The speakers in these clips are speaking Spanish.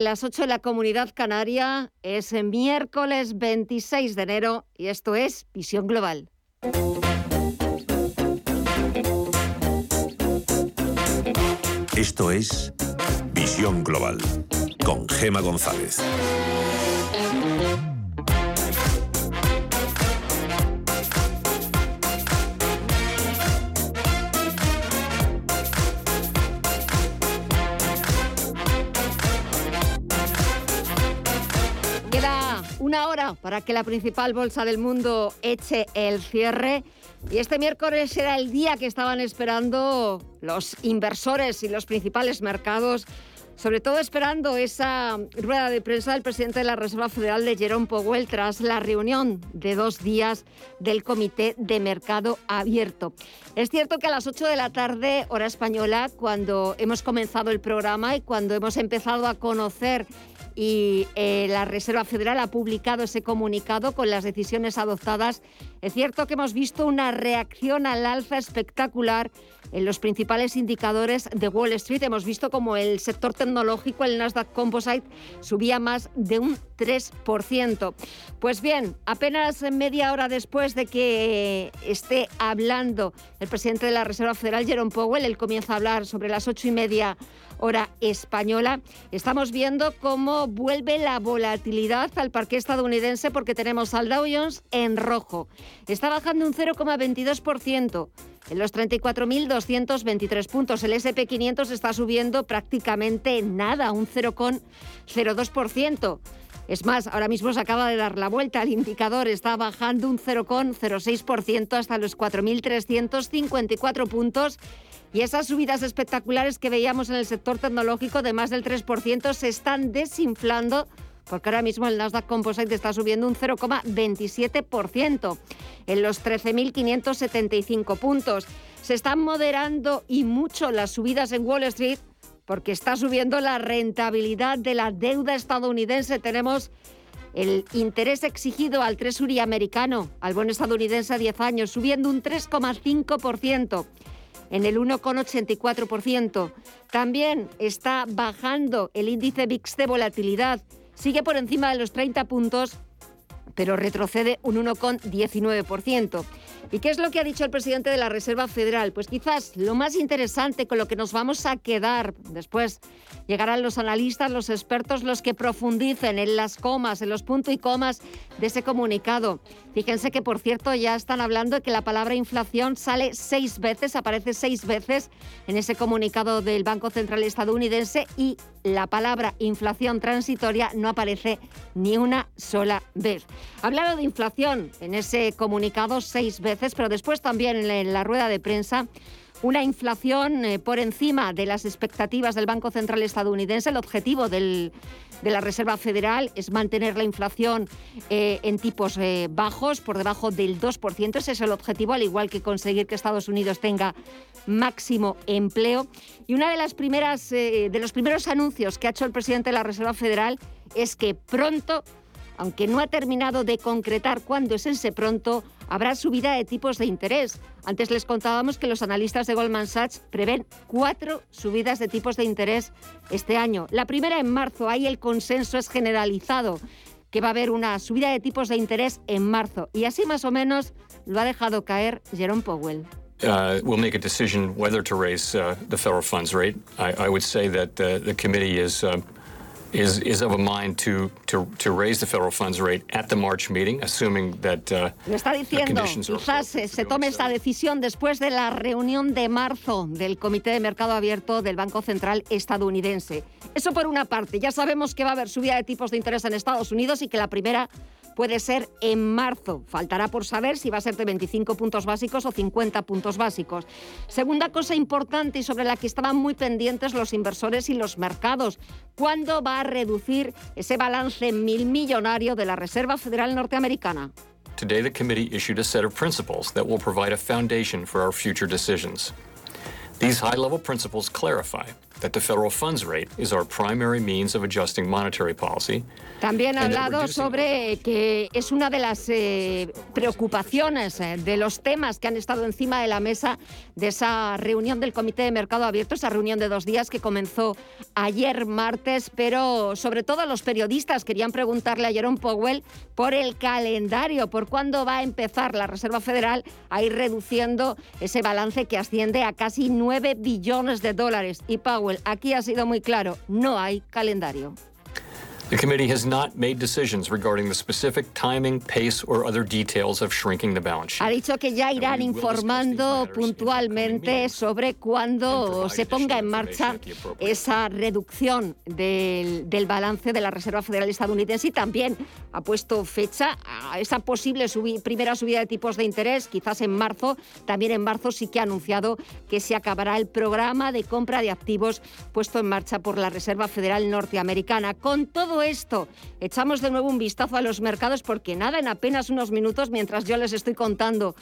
Las 8 de la Comunidad Canaria es el miércoles 26 de enero y esto es Visión Global. Esto es Visión Global con Gema González. Una hora para que la principal bolsa del mundo eche el cierre. Y este miércoles era el día que estaban esperando los inversores y los principales mercados, sobre todo esperando esa rueda de prensa del presidente de la Reserva Federal de Jerome Powell tras la reunión de dos días del Comité de Mercado Abierto. Es cierto que a las 8 de la tarde, hora española, cuando hemos comenzado el programa y cuando hemos empezado a conocer y eh, la Reserva Federal ha publicado ese comunicado con las decisiones adoptadas. Es cierto que hemos visto una reacción al alza espectacular en los principales indicadores de Wall Street. Hemos visto como el sector tecnológico, el Nasdaq Composite, subía más de un 3%. Pues bien, apenas media hora después de que esté hablando el presidente de la Reserva Federal, Jerome Powell, él comienza a hablar sobre las ocho y media hora española. Estamos viendo cómo vuelve la volatilidad al parque estadounidense porque tenemos al Dow Jones en rojo. Está bajando un 0,22% en los 34.223 puntos. El SP500 está subiendo prácticamente nada, un 0,02%. Es más, ahora mismo se acaba de dar la vuelta. El indicador está bajando un 0,06% hasta los 4.354 puntos y esas subidas espectaculares que veíamos en el sector tecnológico de más del 3% se están desinflando porque ahora mismo el Nasdaq Composite está subiendo un 0,27% en los 13.575 puntos. Se están moderando y mucho las subidas en Wall Street porque está subiendo la rentabilidad de la deuda estadounidense. Tenemos el interés exigido al Treasury americano, al bono estadounidense a 10 años, subiendo un 3,5% en el 1,84%. También está bajando el índice VIX de volatilidad. Sigue por encima de los 30 puntos, pero retrocede un 1,19%. ¿Y qué es lo que ha dicho el presidente de la Reserva Federal? Pues quizás lo más interesante con lo que nos vamos a quedar después llegarán los analistas, los expertos, los que profundicen en las comas, en los puntos y comas de ese comunicado. Fíjense que, por cierto, ya están hablando de que la palabra inflación sale seis veces, aparece seis veces en ese comunicado del Banco Central estadounidense y la palabra inflación transitoria no aparece ni una sola vez. Ha hablado de inflación en ese comunicado seis veces pero después también en la rueda de prensa una inflación eh, por encima de las expectativas del Banco Central estadounidense. El objetivo de la Reserva Federal es mantener la inflación eh, en tipos eh, bajos, por debajo del 2%. Ese es el objetivo, al igual que conseguir que Estados Unidos tenga máximo empleo. Y una de las primeras, de los primeros anuncios que ha hecho el presidente de la Reserva Federal es que pronto, aunque no ha terminado de concretar cuándo es ese pronto, habrá subida de tipos de interés. Antes les contábamos que los analistas de Goldman Sachs prevén cuatro subidas de tipos de interés este año. La primera en marzo, ahí el consenso es generalizado que va a haber una subida de tipos de interés en marzo. Y así más o menos lo ha dejado caer Jerome Powell. Uh, we'll make a decision whether to raise uh, the federal funds rate. I, would say that uh, the committee is uh, is, is of a mind to, to, to raise the federal funds rate at the March meeting, assuming that uh, Lo está diciendo, quizás se, se tome esta decisión después de la reunión de marzo del Comité de Mercado Abierto del Banco Central estadounidense. Eso por una parte, ya sabemos que va a haber subida de tipos de interés en Estados Unidos y que la primera puede ser en marzo. Faltará por saber si va a ser de 25 puntos básicos o 50 puntos básicos. Segunda cosa importante y sobre la que estaban muy pendientes los inversores y los mercados. ¿Cuándo va a reducir ese balance mil millonario de la Reserva Federal Norteamericana? Today the committee issued a set of principles that will provide a foundation for our future decisions. These high-level principles clarify that the federal funds rate is our primary means of adjusting monetary policy. También ha hablado sobre que es una de las eh, preocupaciones, eh, de los temas que han estado encima de la mesa de esa reunión del Comité de Mercado Abierto, esa reunión de dos días que comenzó ayer martes, pero sobre todo los periodistas querían preguntarle a Jerome Powell por el calendario, por cuándo va a empezar la Reserva Federal a ir reduciendo ese balance que asciende a casi 9 billones de dólares. Y Powell aquí ha sido muy claro, no hay calendario. The committee has not made decisions regarding the specific timing, pace, or other details of shrinking the balance sheet. Ha dicho que ya irán informando puntualmente sobre cuándo se ponga en marcha esa reducción del, del, balance de la Reserva Federal estadounidense y también ha puesto fecha a esa posible primera subida de tipos de interés, quizás en marzo. También en marzo sí que ha anunciado que se acabará el programa de compra de activos puesto en marcha por la Reserva Federal norteamericana. Con todo esto, echamos de nuevo un vistazo a los mercados porque nada, en apenas unos minutos, mientras yo les estoy contando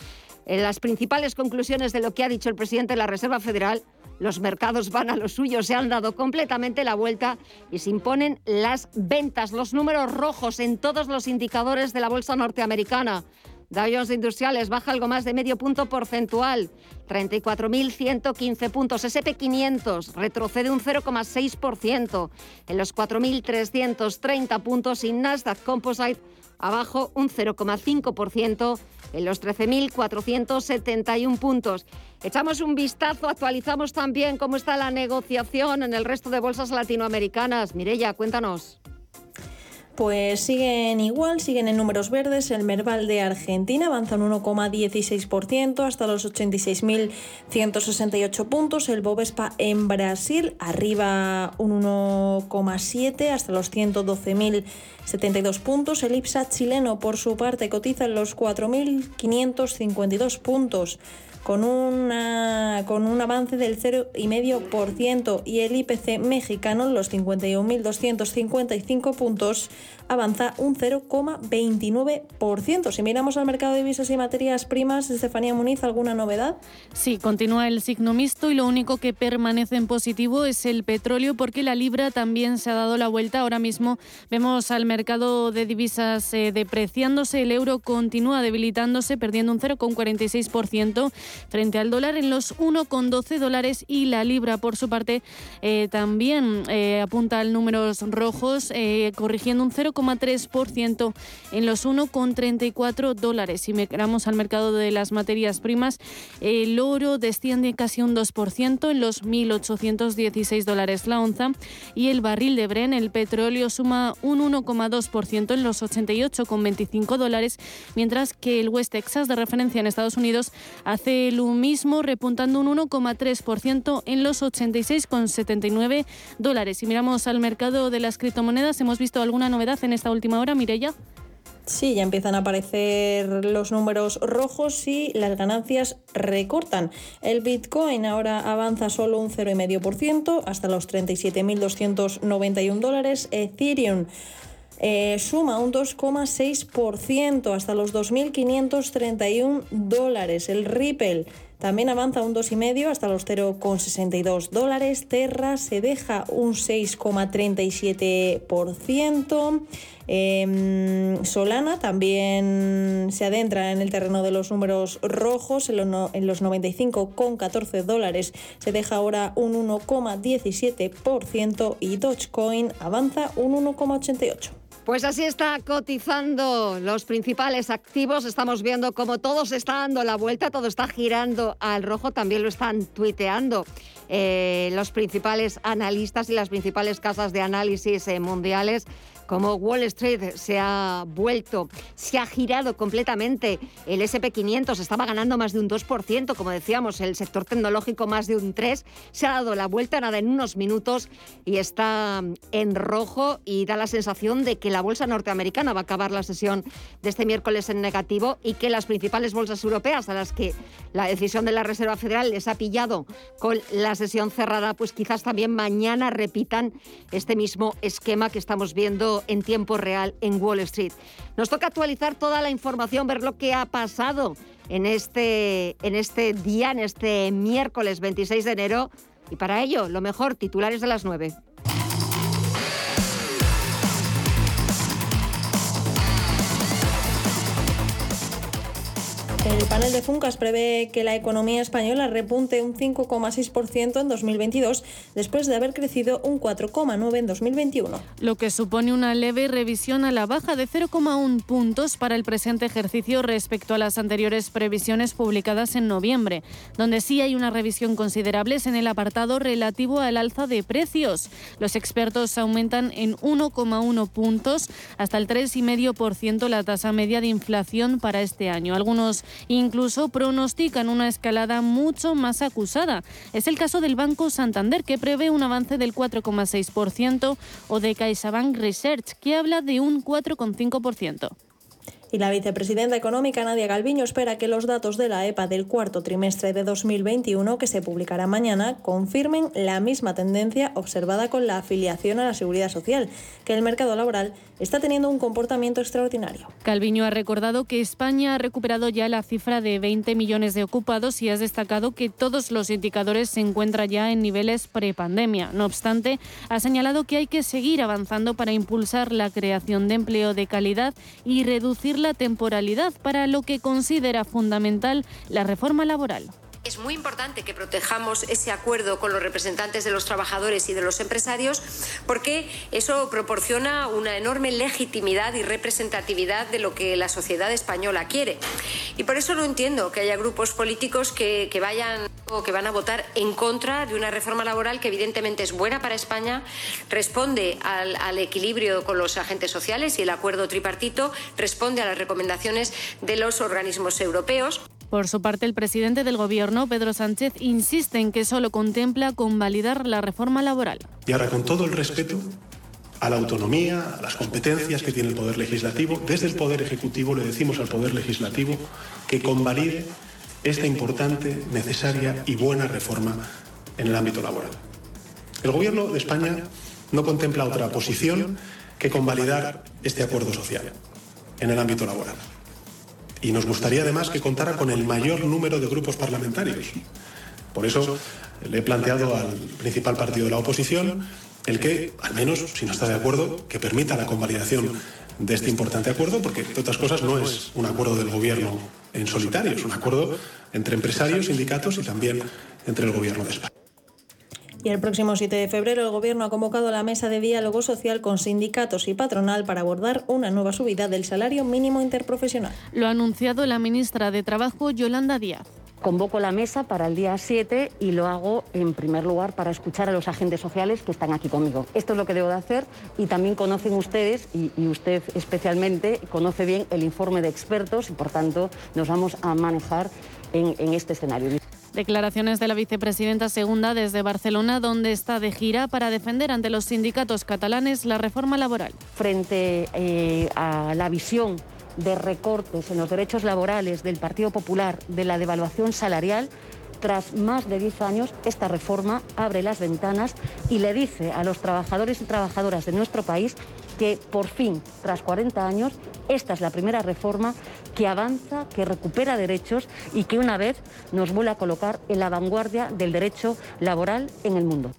eh, las principales conclusiones de lo que ha dicho el presidente de la Reserva Federal, los mercados van a lo suyo, se han dado completamente la vuelta y se imponen las ventas, los números rojos en todos los indicadores de la bolsa norteamericana. Dow Jones Industriales baja algo más de medio punto porcentual, 34.115 puntos. SP500 retrocede un 0,6% en los 4.330 puntos y Nasdaq Composite abajo un 0,5% en los 13.471 puntos. Echamos un vistazo, actualizamos también cómo está la negociación en el resto de bolsas latinoamericanas. Mirella, cuéntanos. Pues siguen igual, siguen en números verdes. El Merval de Argentina avanza un 1,16% hasta los 86.168 puntos. El Bovespa en Brasil arriba un 1,7 hasta los 112.072 puntos. El IPSA chileno por su parte cotiza en los 4.552 puntos con, una, con un avance del 0,5% y el IPC mexicano, los 51.255 puntos, avanza un 0,29%. Si miramos al mercado de divisas y materias primas, Estefanía Muniz, ¿alguna novedad? Sí, continúa el signo mixto y lo único que permanece en positivo es el petróleo porque la libra también se ha dado la vuelta. Ahora mismo vemos al mercado de divisas eh, depreciándose, el euro continúa debilitándose, perdiendo un 0,46% frente al dólar en los 1,12 dólares y la libra por su parte eh, también eh, apunta al números rojos, eh, corrigiendo un 0,3% en los 1,34 dólares. Si miramos al mercado de las materias primas, el oro desciende casi un 2% en los 1.816 dólares la onza y el barril de Bren, el petróleo, suma un 1,2% en los 88,25 dólares, mientras que el West Texas de referencia en Estados Unidos hace lo mismo, repuntando un 1,3% en los 86,79 dólares. Si miramos al mercado de las criptomonedas, ¿hemos visto alguna novedad en esta última hora, Mireya? Sí, ya empiezan a aparecer los números rojos y las ganancias recortan. El Bitcoin ahora avanza solo un 0,5% hasta los 37.291 dólares. Ethereum eh, suma un 2,6% hasta los 2.531 dólares. El Ripple también avanza un 2,5 hasta los 0,62 dólares. Terra se deja un 6,37%. Em, Solana también se adentra en el terreno de los números rojos, en, en los 95,14 dólares se deja ahora un 1,17% y Dogecoin avanza un 1,88%. Pues así está cotizando los principales activos. Estamos viendo cómo todo se está dando la vuelta, todo está girando al rojo. También lo están tuiteando eh, los principales analistas y las principales casas de análisis eh, mundiales como Wall Street se ha vuelto, se ha girado completamente. El SP500 estaba ganando más de un 2%, como decíamos, el sector tecnológico más de un 3%. Se ha dado la vuelta nada en unos minutos y está en rojo y da la sensación de que la bolsa norteamericana va a acabar la sesión de este miércoles en negativo y que las principales bolsas europeas a las que la decisión de la Reserva Federal les ha pillado con la sesión cerrada, pues quizás también mañana repitan este mismo esquema que estamos viendo en tiempo real en Wall Street. Nos toca actualizar toda la información, ver lo que ha pasado en este, en este día, en este miércoles 26 de enero. Y para ello, lo mejor, titulares de las 9. El panel de Funcas prevé que la economía española repunte un 5,6% en 2022 después de haber crecido un 4,9% en 2021. Lo que supone una leve revisión a la baja de 0,1 puntos para el presente ejercicio respecto a las anteriores previsiones publicadas en noviembre. Donde sí hay una revisión considerable en el apartado relativo al alza de precios. Los expertos aumentan en 1,1 puntos hasta el 3,5% la tasa media de inflación para este año. Algunos Incluso pronostican una escalada mucho más acusada. Es el caso del Banco Santander, que prevé un avance del 4,6%, o de CaixaBank Research, que habla de un 4,5%. Y la vicepresidenta económica Nadia Galviño espera que los datos de la EPA del cuarto trimestre de 2021, que se publicará mañana, confirmen la misma tendencia observada con la afiliación a la seguridad social, que el mercado laboral está teniendo un comportamiento extraordinario. Calviño ha recordado que España ha recuperado ya la cifra de 20 millones de ocupados y ha destacado que todos los indicadores se encuentran ya en niveles prepandemia. No obstante, ha señalado que hay que seguir avanzando para impulsar la creación de empleo de calidad y reducir la temporalidad, para lo que considera fundamental la reforma laboral. Es muy importante que protejamos ese acuerdo con los representantes de los trabajadores y de los empresarios porque eso proporciona una enorme legitimidad y representatividad de lo que la sociedad española quiere. Y por eso no entiendo que haya grupos políticos que, vayan o que van a votar en contra de una reforma laboral que evidentemente es buena para España, responde al, equilibrio con los agentes sociales y el acuerdo tripartito responde a las recomendaciones de los organismos europeos. Por su parte, el presidente del Gobierno, Pedro Sánchez, insiste en que solo contempla convalidar la reforma laboral. Y ahora, con todo el respeto a la autonomía, a las competencias que tiene el Poder Legislativo, desde el Poder Ejecutivo le decimos al Poder Legislativo que convalide esta importante, necesaria y buena reforma en el ámbito laboral. El Gobierno de España no contempla otra posición que convalidar este acuerdo social en el ámbito laboral. Y nos gustaría además que contara con el mayor número de grupos parlamentarios. Por eso le he planteado al principal partido de la oposición el que, al menos, si no está de acuerdo, que permita la convalidación de este importante acuerdo, porque, entre otras cosas, no es un acuerdo del Gobierno en solitario, es un acuerdo entre empresarios, sindicatos y también entre el Gobierno de España. Y el próximo 7 de febrero el Gobierno ha convocado la mesa de diálogo social con sindicatos y patronal para abordar una nueva subida del salario mínimo interprofesional. Lo ha anunciado la ministra de Trabajo, Yolanda Díaz. Convoco la mesa para el día 7 y lo hago en primer lugar para escuchar a los agentes sociales que están aquí conmigo. Esto es lo que debo de hacer y también conocen ustedes, y, usted especialmente, conoce bien el informe de expertos y por tanto nos vamos a manejar en este escenario. Declaraciones de la vicepresidenta segunda desde Barcelona, donde está de gira para defender ante los sindicatos catalanes la reforma laboral. Frente eh, a la visión de recortes en los derechos laborales del Partido Popular, de la devaluación salarial, tras más de 10 años, esta reforma abre las ventanas y le dice a los trabajadores y trabajadoras de nuestro país que por fin, tras 40 años, esta es la primera reforma que avanza, que recupera derechos y que una vez nos vuelve a colocar en la vanguardia del derecho laboral en el mundo.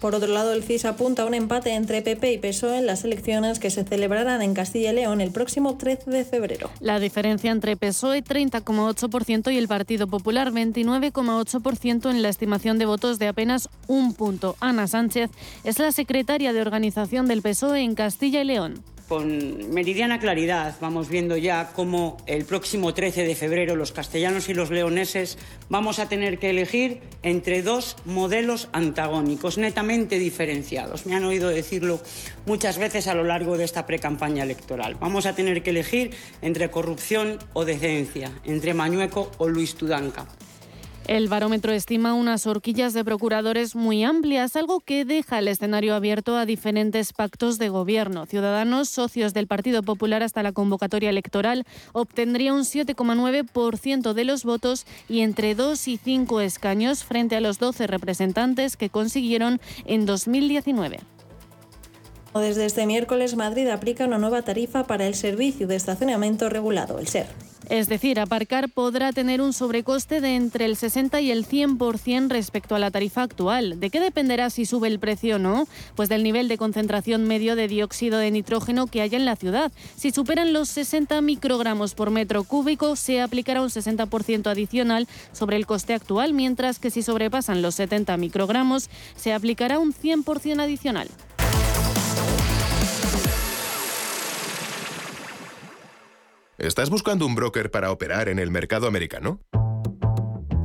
Por otro lado, el CIS apunta a un empate entre PP y PSOE en las elecciones que se celebrarán en Castilla y León el próximo 13 de febrero. La diferencia entre PSOE 30,8% y el Partido Popular 29,8% en la estimación de votos de apenas un punto. Ana Sánchez es la secretaria de organización del PSOE en Castilla y León con meridiana claridad vamos viendo ya cómo el próximo 13 de febrero los castellanos y los leoneses vamos a tener que elegir entre dos modelos antagónicos, netamente diferenciados. Me han oído decirlo muchas veces a lo largo de esta precampaña electoral. Vamos a tener que elegir entre corrupción o decencia, entre Mañueco o Luis Tudanca. El barómetro estima unas horquillas de procuradores muy amplias, algo que deja el escenario abierto a diferentes pactos de gobierno. Ciudadanos, socios del Partido Popular hasta la convocatoria electoral, obtendría un 7,9% de los votos y entre 2 y 5 escaños frente a los 12 representantes que consiguieron en 2019. Desde este miércoles, Madrid aplica una nueva tarifa para el servicio de estacionamiento regulado, el SER. Es decir, aparcar podrá tener un sobrecoste de entre el 60 y el 100% respecto a la tarifa actual. ¿De qué dependerá si sube el precio o no? Pues del nivel de concentración medio de dióxido de nitrógeno que haya en la ciudad. Si superan los 60 microgramos por metro cúbico, se aplicará un 60% adicional sobre el coste actual, mientras que si sobrepasan los 70 microgramos, se aplicará un 100% adicional. ¿Estás buscando un broker para operar en el mercado americano?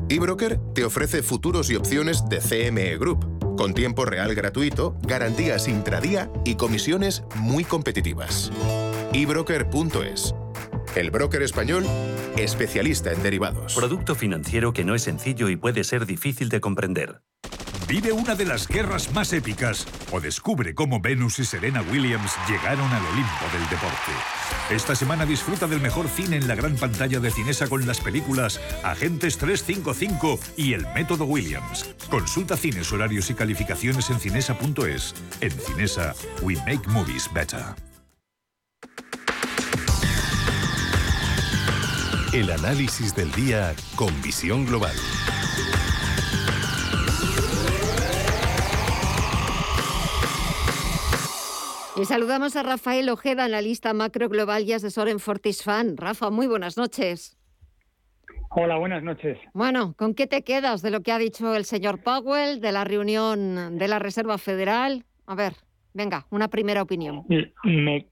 eBroker te ofrece futuros y opciones de CME Group, con tiempo real gratuito, garantías intradía y comisiones muy competitivas. ebroker.es. El broker español, especialista en derivados. Producto financiero que no es sencillo y puede ser difícil de comprender. Vive una de las guerras más épicas o descubre cómo Venus y Serena Williams llegaron al Olimpo del deporte. Esta semana disfruta del mejor cine en la gran pantalla de Cinesa con las películas Agentes 355 y El Método Williams. Consulta cines, horarios y calificaciones en cinesa.es. En Cinesa, we make movies better. El análisis del día con visión global. Y saludamos a Rafael Ojeda, analista macro global y asesor en Fortisfan. Rafa, muy buenas noches. Hola, buenas noches. Bueno, ¿con qué te quedas de lo que ha dicho el señor Powell, de la reunión de la Reserva Federal? A ver, venga, una primera opinión. Me,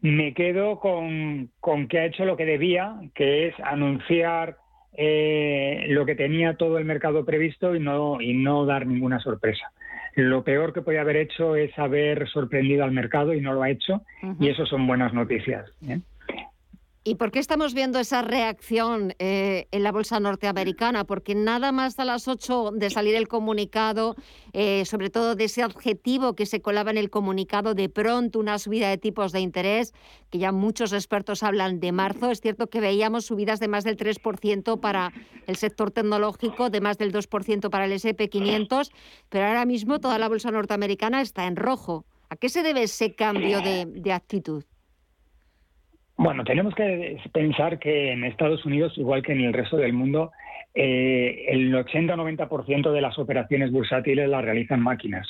me quedo con, con, que ha hecho lo que debía, que es anunciar eh, lo que tenía todo el mercado previsto y no, y no dar ninguna sorpresa. Lo peor que podía haber hecho es haber sorprendido al mercado y no lo ha hecho, y eso son buenas noticias. ¿eh? ¿Y por qué estamos viendo esa reacción eh, en la bolsa norteamericana? Porque nada más a las 8 de salir el comunicado, eh, sobre todo de ese adjetivo que se colaba en el comunicado, de pronto una subida de tipos de interés, que ya muchos expertos hablan de marzo. Es cierto que veíamos subidas de más del 3% para el sector tecnológico, de más del 2% para el SP500, pero ahora mismo toda la bolsa norteamericana está en rojo. ¿A qué se debe ese cambio de actitud? Bueno, tenemos que pensar que en Estados Unidos, igual que en el resto del mundo, eh, el 80-90% de las operaciones bursátiles las realizan máquinas,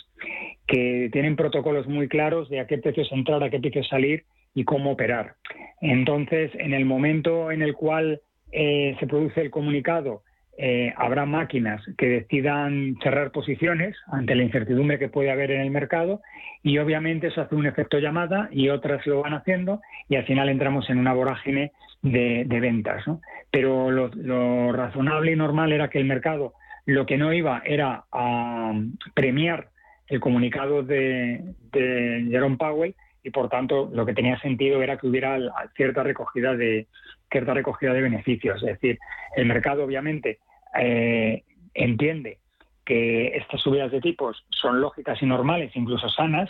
que tienen protocolos muy claros de a qué precios entrar, a qué precios salir y cómo operar. Entonces, en el momento en el cual eh, se produce el comunicado eh, habrá máquinas que decidan cerrar posiciones ante la incertidumbre que puede haber en el mercado y obviamente eso hace un efecto llamada y otras lo van haciendo y al final entramos en una vorágine de, ventas. Pero lo, razonable y normal era que el mercado lo que no iba era a premiar el comunicado de, de Jerome Powell y por tanto lo que tenía sentido era que hubiera cierta recogida de cierta recogida de beneficios. Es decir, el mercado obviamente eh, entiende que estas subidas de tipos son lógicas y normales, incluso sanas,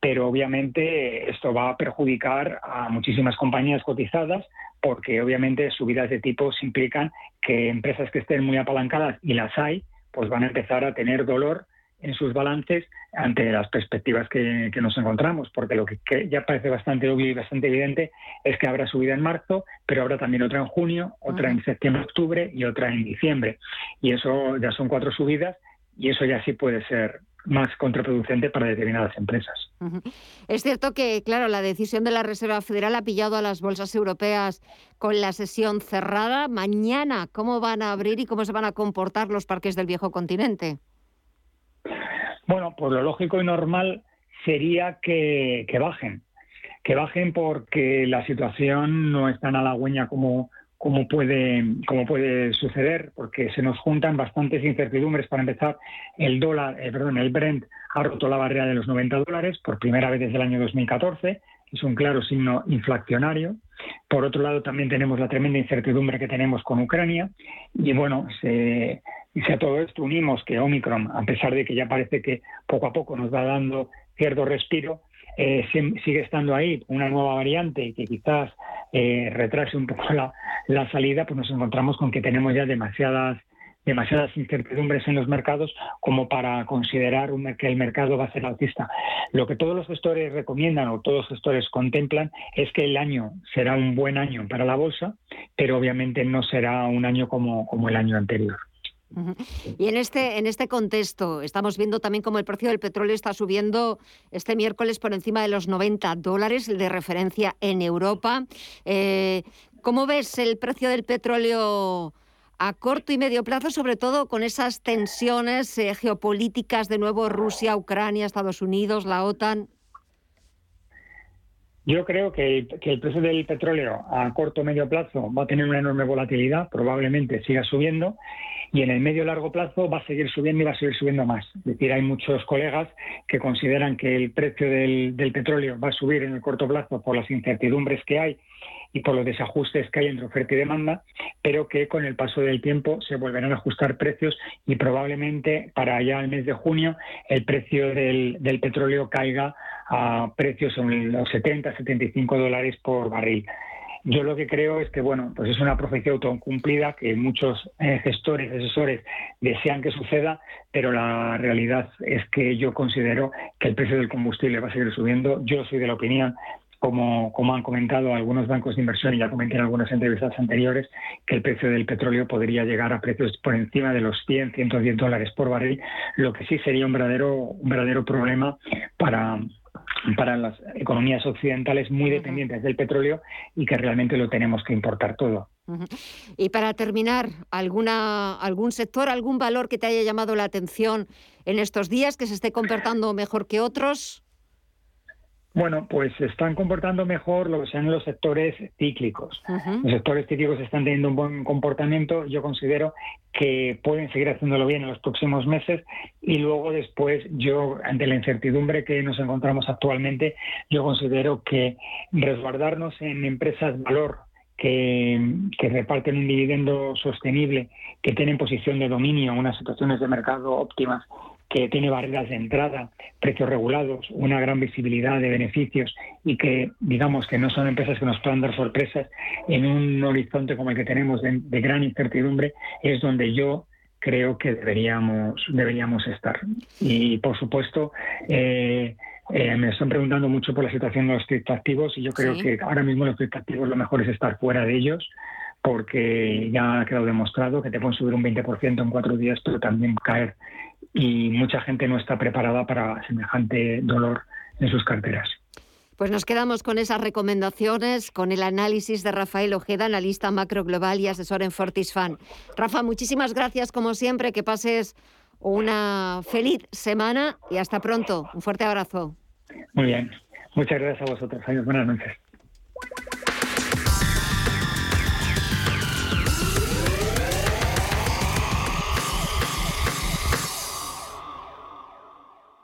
pero obviamente esto va a perjudicar a muchísimas compañías cotizadas porque obviamente subidas de tipos implican que empresas que estén muy apalancadas, y las hay, pues van a empezar a tener dolor en sus balances ante las perspectivas que, nos encontramos, porque lo que, ya parece bastante obvio y bastante evidente es que habrá subida en marzo, pero habrá también otra en junio, otra en septiembre, octubre y otra en diciembre. Y eso ya son cuatro subidas y eso ya sí puede ser más contraproducente para determinadas empresas. Es cierto que, claro, la decisión de la Reserva Federal ha pillado a las bolsas europeas con la sesión cerrada. Mañana, ¿cómo van a abrir y cómo se van a comportar los parques del viejo continente? Bueno, pues lo lógico y normal sería que, bajen, que bajen porque la situación no es tan halagüeña como, como, puede, como puede suceder, porque se nos juntan bastantes incertidumbres. Para empezar, el dólar, eh, perdón, el Brent ha roto la barrera de los 90 dólares por primera vez desde el año 2014. Es un claro signo inflacionario. Por otro lado, también tenemos la tremenda incertidumbre que tenemos con Ucrania. Y bueno, se, y si a todo esto unimos que Omicron, a pesar de que ya parece que poco a poco nos va dando cierto respiro, eh, sigue estando ahí una nueva variante y que quizás eh, retrase un poco la, salida, pues nos encontramos con que tenemos ya demasiadas demasiadas incertidumbres en los mercados como para considerar que el mercado va a ser alcista. Lo que todos los gestores recomiendan o todos los gestores contemplan es que el año será un buen año para la bolsa, pero obviamente no será un año como el año anterior. Y en este, en este contexto, estamos viendo también cómo el precio del petróleo está subiendo este miércoles por encima de los 90 dólares de referencia en Europa. Eh, ¿Cómo ves el precio del petróleo a corto y medio plazo, sobre todo con esas tensiones eh, geopolíticas de nuevo Rusia, Ucrania, Estados Unidos, la OTAN? Yo creo que el, precio del petróleo a corto o medio plazo va a tener una enorme volatilidad, probablemente siga subiendo y en el medio largo plazo va a seguir subiendo y va a seguir subiendo más. Es decir, hay muchos colegas que consideran que el precio del, petróleo va a subir en el corto plazo por las incertidumbres que hay y por los desajustes que hay entre oferta y demanda, pero que con el paso del tiempo se volverán a ajustar precios y probablemente para allá el mes de junio el precio del, petróleo caiga a precios en los 70, 75 dólares por barril. Yo lo que creo es que, bueno, pues es una profecía autocumplida que muchos eh, gestores, asesores desean que suceda, pero la realidad es que yo considero que el precio del combustible va a seguir subiendo. Yo soy de la opinión como, como, han comentado algunos bancos de inversión y ya comenté en algunas entrevistas anteriores, que el precio del petróleo podría llegar a precios por encima de los 100, 110 dólares por barril, lo que sí sería un verdadero, un verdadero problema para, para las economías occidentales muy dependientes del petróleo y que realmente lo tenemos que importar todo. Y para terminar, ¿alguna, ¿algún sector, algún valor que te haya llamado la atención en estos días, que se esté comportando mejor que otros? Bueno, pues se están comportando mejor lo que sean los sectores cíclicos. Los sectores cíclicos están teniendo un buen comportamiento. Yo considero que pueden seguir haciéndolo bien en los próximos meses y luego después yo, ante la incertidumbre que nos encontramos actualmente, yo considero que resguardarnos en empresas valor que, que, reparten un dividendo sostenible, que tienen posición de dominio, unas situaciones de mercado óptimas que tiene barreras de entrada, precios regulados, una gran visibilidad de beneficios y que digamos que no son empresas que nos puedan dar sorpresas en un horizonte como el que tenemos de, gran incertidumbre, es donde yo creo que deberíamos deberíamos estar. Y por supuesto, eh, eh, me están preguntando mucho por la situación de los criptoactivos y yo creo que ahora mismo los criptoactivos lo mejor es estar fuera de ellos porque ya ha quedado demostrado que te pueden subir un 20% en cuatro días, pero también caer y mucha gente no está preparada para semejante dolor en sus carteras. Pues nos quedamos con esas recomendaciones, con el análisis de Rafael Ojeda, analista macro global y asesor en Fortisfan. Rafa, muchísimas gracias como siempre, que pases una feliz semana y hasta pronto. Un fuerte abrazo. Muy bien, muchas gracias a vosotros. Adiós, buenas noches.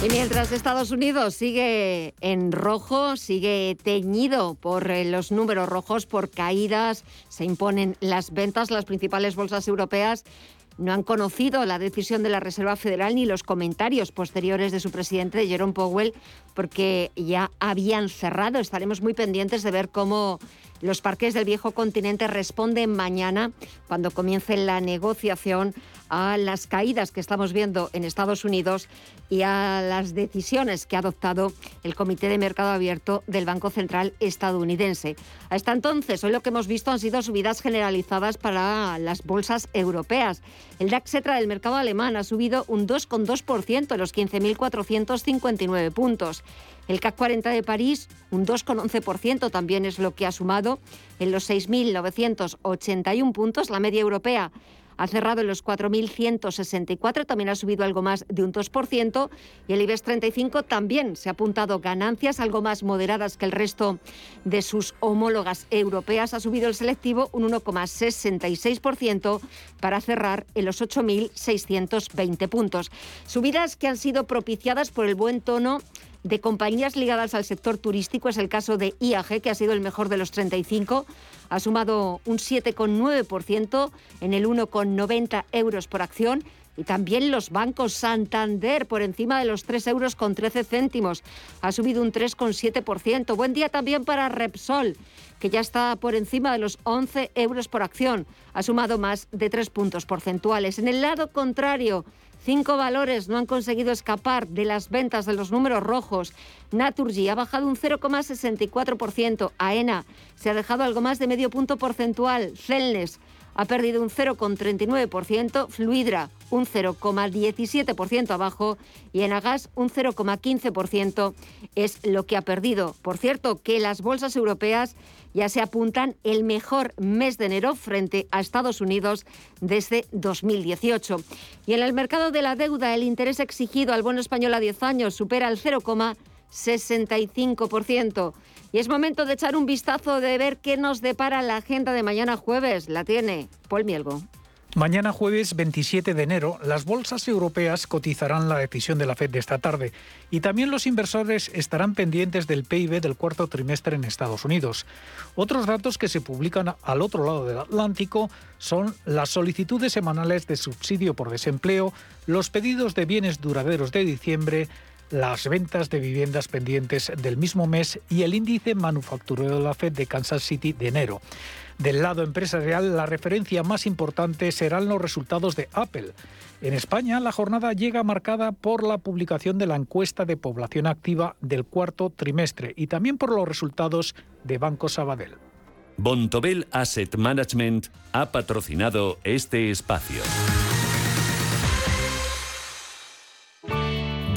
Y mientras Estados Unidos sigue en rojo, sigue teñido por eh, los números rojos, por caídas, se imponen las ventas, las principales bolsas europeas no han conocido la decisión de la Reserva Federal ni los comentarios posteriores de su presidente, Jerome Powell, porque ya habían cerrado. Estaremos muy pendientes de ver cómo los parques del viejo continente responden mañana, cuando comience la negociación, a las caídas que estamos viendo en Estados Unidos y a las decisiones que ha adoptado el Comité de Mercado Abierto del Banco Central estadounidense. Hasta entonces, hoy lo que hemos visto han sido subidas generalizadas para las bolsas europeas. El DAX Cetra del mercado alemán ha subido un 2,2% a los 15.459 puntos. El CAC 40 de París, un 2,11% también es lo que ha sumado en los 6.981 puntos. La media europea ha cerrado en los 4.164, también ha subido algo más de un 2%, y el IBEX 35 también se ha apuntado ganancias algo más moderadas que el resto de sus homólogas europeas. Ha subido el selectivo un 1,66% para cerrar en los 8.620 puntos. Subidas que han sido propiciadas por el buen tono de compañías ligadas al sector turístico. Es el caso de IAG, que ha sido el mejor de los 35 ha sumado un 7,9% en el 1,90 euros por acción. Y también los bancos Santander por encima de los 3 euros con 13 céntimos. Ha subido un 3,7%. Buen día también para Repsol, que ya está por encima de los 11 euros por acción. Ha sumado más de 3 puntos porcentuales. En el lado contrario, Cinco valores no han conseguido escapar de las ventas de los números rojos. Naturgy ha bajado un 0,64%. AENA se ha dejado algo más de medio punto porcentual. Celnes ha perdido un 0,39%, Fluidra un 0,17% abajo y Enagas un 0,15% es lo que ha perdido. Por cierto, que las bolsas europeas ya se apuntan el mejor mes de enero frente a Estados Unidos desde 2018. Y en el mercado de la deuda, el interés exigido al bono español a 10 años supera el 0,65%. Y es momento de echar un vistazo, de ver qué nos depara la agenda de mañana jueves. La tiene Paul Mielgo. Mañana jueves 27 de enero, las bolsas europeas cotizarán la decisión de la Fed de esta tarde y también los inversores estarán pendientes del PIB del cuarto trimestre en Estados Unidos. Otros datos que se publican al otro lado del Atlántico son las solicitudes semanales de subsidio por desempleo, los pedidos de bienes duraderos de diciembre, las ventas de viviendas pendientes del mismo mes y el índice manufacturero de la Fed de Kansas City de enero. Del lado empresarial, la referencia más importante serán los resultados de Apple. En España, la jornada llega marcada por la publicación de la encuesta de población activa del cuarto trimestre y también por los resultados de Banco Sabadell. Bontobel Asset Management ha patrocinado este espacio.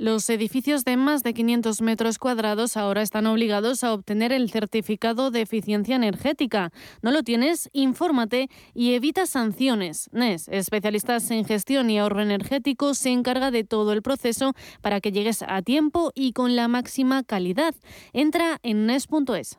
Los edificios de más de 500 metros cuadrados ahora están obligados a obtener el certificado de eficiencia energética. ¿No lo tienes? Infórmate y evita sanciones. NES, especialistas en gestión y ahorro energético, se encarga de todo el proceso para que llegues a tiempo y con la máxima calidad. Entra en NES.es.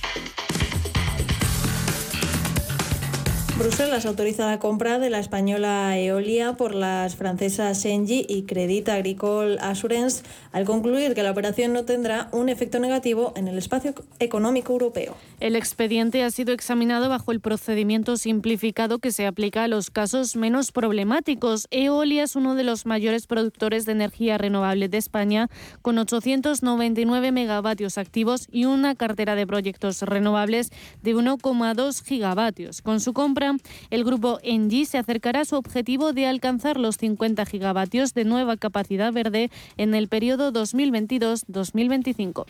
Bruselas autoriza la compra de la española Eolia por las francesas Engie y Credit Agricole Assurance al concluir que la operación no tendrá un efecto negativo en el espacio económico europeo. El expediente ha sido examinado bajo el procedimiento simplificado que se aplica a los casos menos problemáticos. Eolia es uno de los mayores productores de energía renovable de España, con 899 megavatios activos y una cartera de proyectos renovables de 1,2 gigavatios. Con su compra, El grupo Engie se acercará a su objetivo de alcanzar los 50 gigavatios de nueva capacidad verde en el periodo 2022-2025.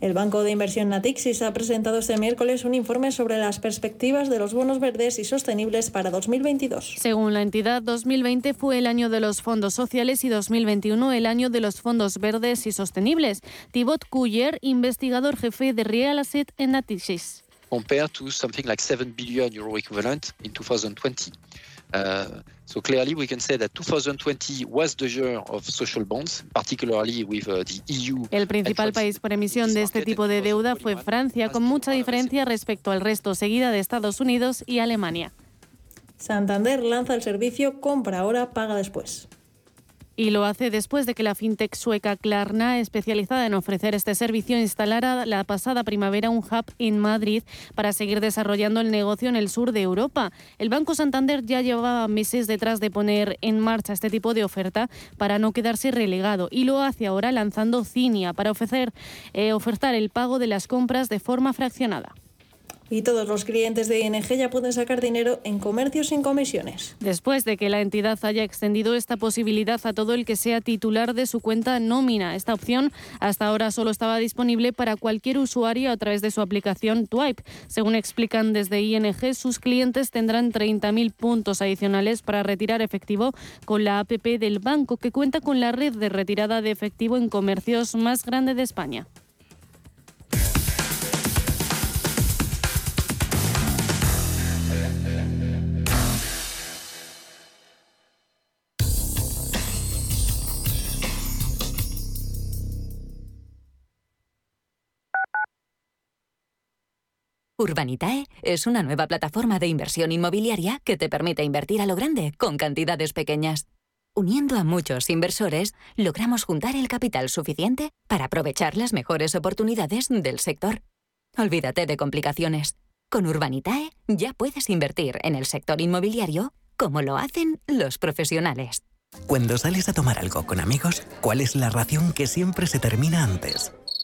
El Banco de Inversión Natixis ha presentado este miércoles un informe sobre las perspectivas de los bonos verdes y sostenibles para 2022. Según la entidad, 2020 fue el año de los fondos sociales y 2021 el año de los fondos verdes y sostenibles. Thibaut Cuyer, investigador jefe de Real Asset en Natixis. Compared to something like 7 billion euro equivalent in 2020. Uh, so clearly we can say that 2020 was the year of social bonds, particularly with uh, the EU. El principal país por emisión de este tipo de deuda fue Francia, con mucha diferencia respecto al resto, seguida de Estados Unidos y Alemania. Santander lanza el servicio compra ahora, paga después. Y lo hace después de que la fintech sueca Klarna, especializada en ofrecer este servicio, instalara la pasada primavera un hub en Madrid para seguir desarrollando el negocio en el sur de Europa. El Banco Santander ya llevaba meses detrás de poner en marcha este tipo de oferta para no quedarse relegado y lo hace ahora lanzando Cinia para ofrecer, eh, ofertar el pago de las compras de forma fraccionada y todos los clientes de ING ya pueden sacar dinero en comercios sin comisiones. Después de que la entidad haya extendido esta posibilidad a todo el que sea titular de su cuenta nómina, esta opción hasta ahora solo estaba disponible para cualquier usuario a través de su aplicación Twipe. Según explican desde ING, sus clientes tendrán 30.000 puntos adicionales para retirar efectivo con la APP del banco, que cuenta con la red de retirada de efectivo en comercios más grande de España. Urbanitae es una nueva plataforma de inversión inmobiliaria que te permite invertir a lo grande con cantidades pequeñas. Uniendo a muchos inversores, logramos juntar el capital suficiente para aprovechar las mejores oportunidades del sector. Olvídate de complicaciones. Con Urbanitae ya puedes invertir en el sector inmobiliario como lo hacen los profesionales. Cuando sales a tomar algo con amigos, ¿cuál es la ración que siempre se termina antes?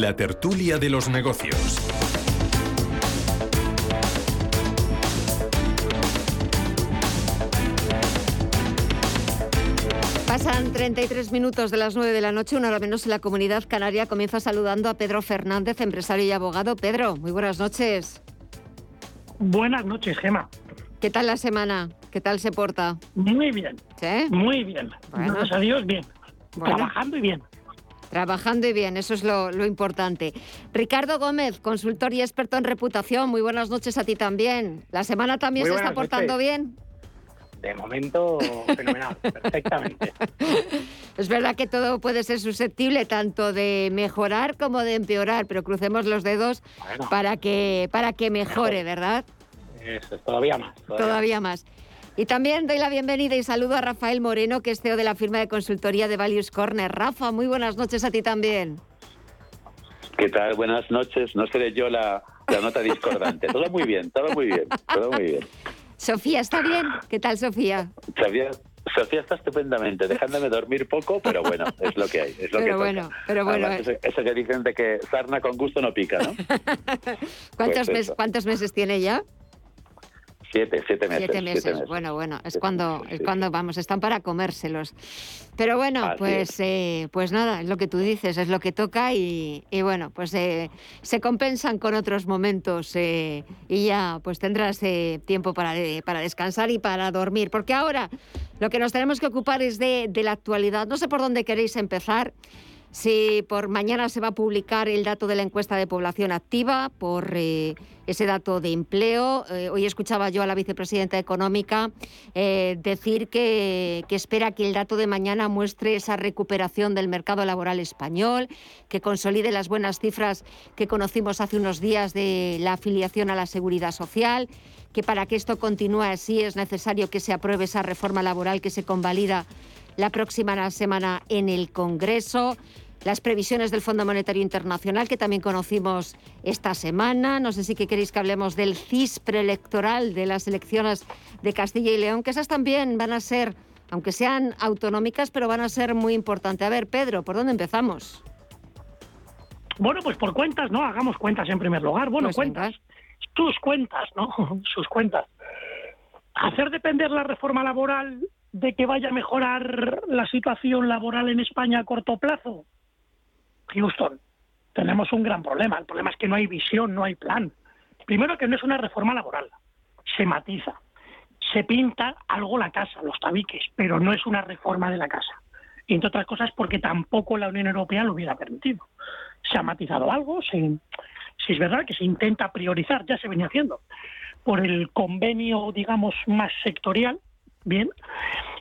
la tertulia de los negocios. Pasan 33 minutos de las 9 de la noche, una hora menos en la comunidad canaria. Comienza saludando a Pedro Fernández, empresario y abogado. Pedro, muy buenas noches. Buenas noches, Gema. ¿Qué tal la semana? ¿Qué tal se porta? Muy bien. ¿Sí? Muy bien. Gracias a Dios, bien. Trabajando y bien. Trabajando y bien, eso es lo, lo, importante. Ricardo Gómez, consultor y experto en reputación, muy buenas noches a ti también. ¿La semana también se está portando noches. bien? De momento, fenomenal, perfectamente. Es verdad que todo puede ser susceptible tanto de mejorar como de empeorar, pero crucemos los dedos Bueno. para, que, para que mejore, Mejor. ¿verdad? Eso es todavía más. Todavía más. Y también doy la bienvenida y saludo a Rafael Moreno, que es CEO de la firma de consultoría de Values Corner. Rafa, muy buenas noches a ti también. ¿Qué tal? Buenas noches. No seré yo la, la nota discordante. todo muy bien, todo muy bien, todo muy bien. Sofía, ¿está bien? ¿Qué tal, Sofía? Sofía, Sofía está estupendamente, dejándome dormir poco, pero bueno, es lo que hay. Es lo pero que bueno, pero bueno. Eh. eso, que dicen de que sarna con gusto no pica, ¿no? ¿Cuántos, pues ¿Cuántos meses tiene ya? Siete, siete meses. Siete meses. Bueno, bueno, es cuando, es cuando vamos, están para comérselos. Pero bueno, pues, eh, pues nada, es lo que tú dices, es lo que toca y, bueno, pues eh, se compensan con otros momentos eh, y ya pues tendrás tiempo para, para descansar y para dormir. Porque ahora lo que nos tenemos que ocupar es de, de la actualidad. No sé por dónde queréis empezar. Si por mañana se va a publicar el dato de la encuesta de población activa, por eh, ese dato de empleo. Eh, hoy escuchaba yo a la vicepresidenta económica eh, decir que, que, espera que el dato de mañana muestre esa recuperación del mercado laboral español, que consolide las buenas cifras que conocimos hace unos días de la afiliación a la seguridad social, que para que esto continúe así es necesario que se apruebe esa reforma laboral que se convalida la próxima semana en el Congreso las previsiones del Fondo Monetario Internacional, que también conocimos esta semana. No sé si queréis que hablemos del CIS preelectoral de las elecciones de Castilla y León, que esas también van a ser, aunque sean autonómicas, pero van a ser muy importantes. A ver, Pedro, ¿por dónde empezamos? Bueno, pues por cuentas, ¿no? Hagamos cuentas en primer lugar. Bueno, pues cuentas. Tus cuentas, ¿no? Sus cuentas. Hacer depender la reforma laboral de que vaya a mejorar la situación laboral en España a corto plazo. Houston, tenemos un gran problema. El problema es que no hay visión, no hay plan. Primero que no es una reforma laboral, se matiza, se pinta algo la casa, los tabiques, pero no es una reforma de la casa. Y entre otras cosas porque tampoco la Unión Europea lo hubiera permitido. Se ha matizado algo, si es verdad que se intenta priorizar, ya se venía haciendo, por el convenio, digamos, más sectorial, bien,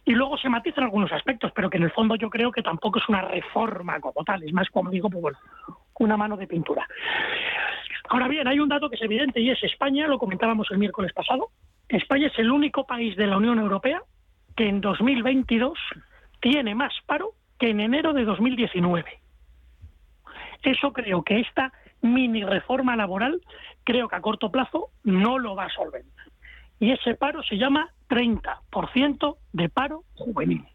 y luego se matizan algunos aspectos, pero que en el fondo yo creo que tampoco es una reforma como tal, es más, como digo, pues una mano de pintura. Ahora bien, hay un dato que es evidente y es España, lo comentábamos el miércoles pasado, España es el único país de la Unión Europea que en 2022 tiene más paro que en enero de 2019. Eso creo que esta mini reforma laboral, creo que a corto plazo no lo va a solventar. Y ese paro se llama 30% de paro juvenil.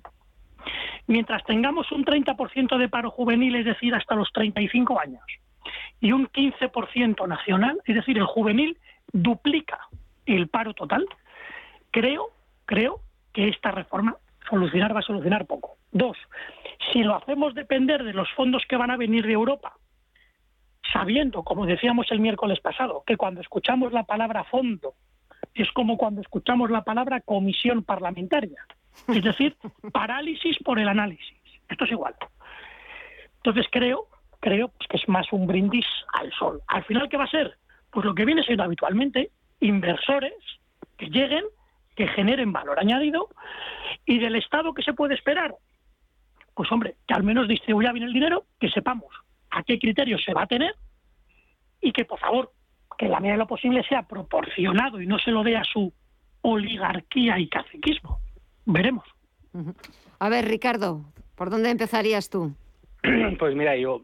Mientras tengamos un 30% de paro juvenil, es decir, hasta los 35 años, y un 15% nacional, es decir, el juvenil duplica el paro total, creo, creo que esta reforma solucionar va a solucionar poco. Dos, si lo hacemos depender de los fondos que van a venir de Europa, sabiendo, como decíamos el miércoles pasado, que cuando escuchamos la palabra fondo es como cuando escuchamos la palabra comisión parlamentaria, es decir, parálisis por el análisis. Esto es igual. Entonces creo, creo pues, que es más un brindis al sol. Al final, ¿qué va a ser? Pues lo que viene siendo habitualmente inversores que lleguen, que generen valor añadido y del Estado que se puede esperar. Pues hombre, que al menos distribuya bien el dinero, que sepamos a qué criterios se va a tener y que por favor que la medida de lo posible sea proporcionado y no se lo dé a su oligarquía y caciquismo. Veremos. A ver, Ricardo, ¿por dónde empezarías tú? Pues mira, yo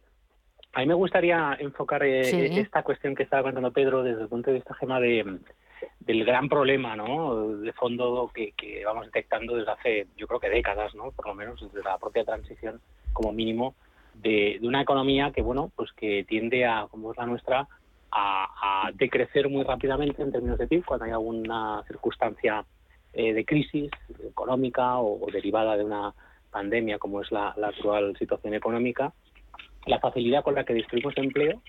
a mí me gustaría enfocar eh, esta cuestión que estaba contando Pedro desde el punto de vista gema de, del gran problema ¿no? de fondo que, vamos detectando desde hace, yo creo que décadas, ¿no? por lo menos desde la propia transición como mínimo, de, de una economía que, bueno, pues que tiende a, como es la nuestra, a, decrecer muy rápidamente en términos de PIB cuando hay alguna circunstancia eh, de crisis económica o, derivada de una pandemia como es la, actual situación económica, la facilidad con la que distribuimos empleo,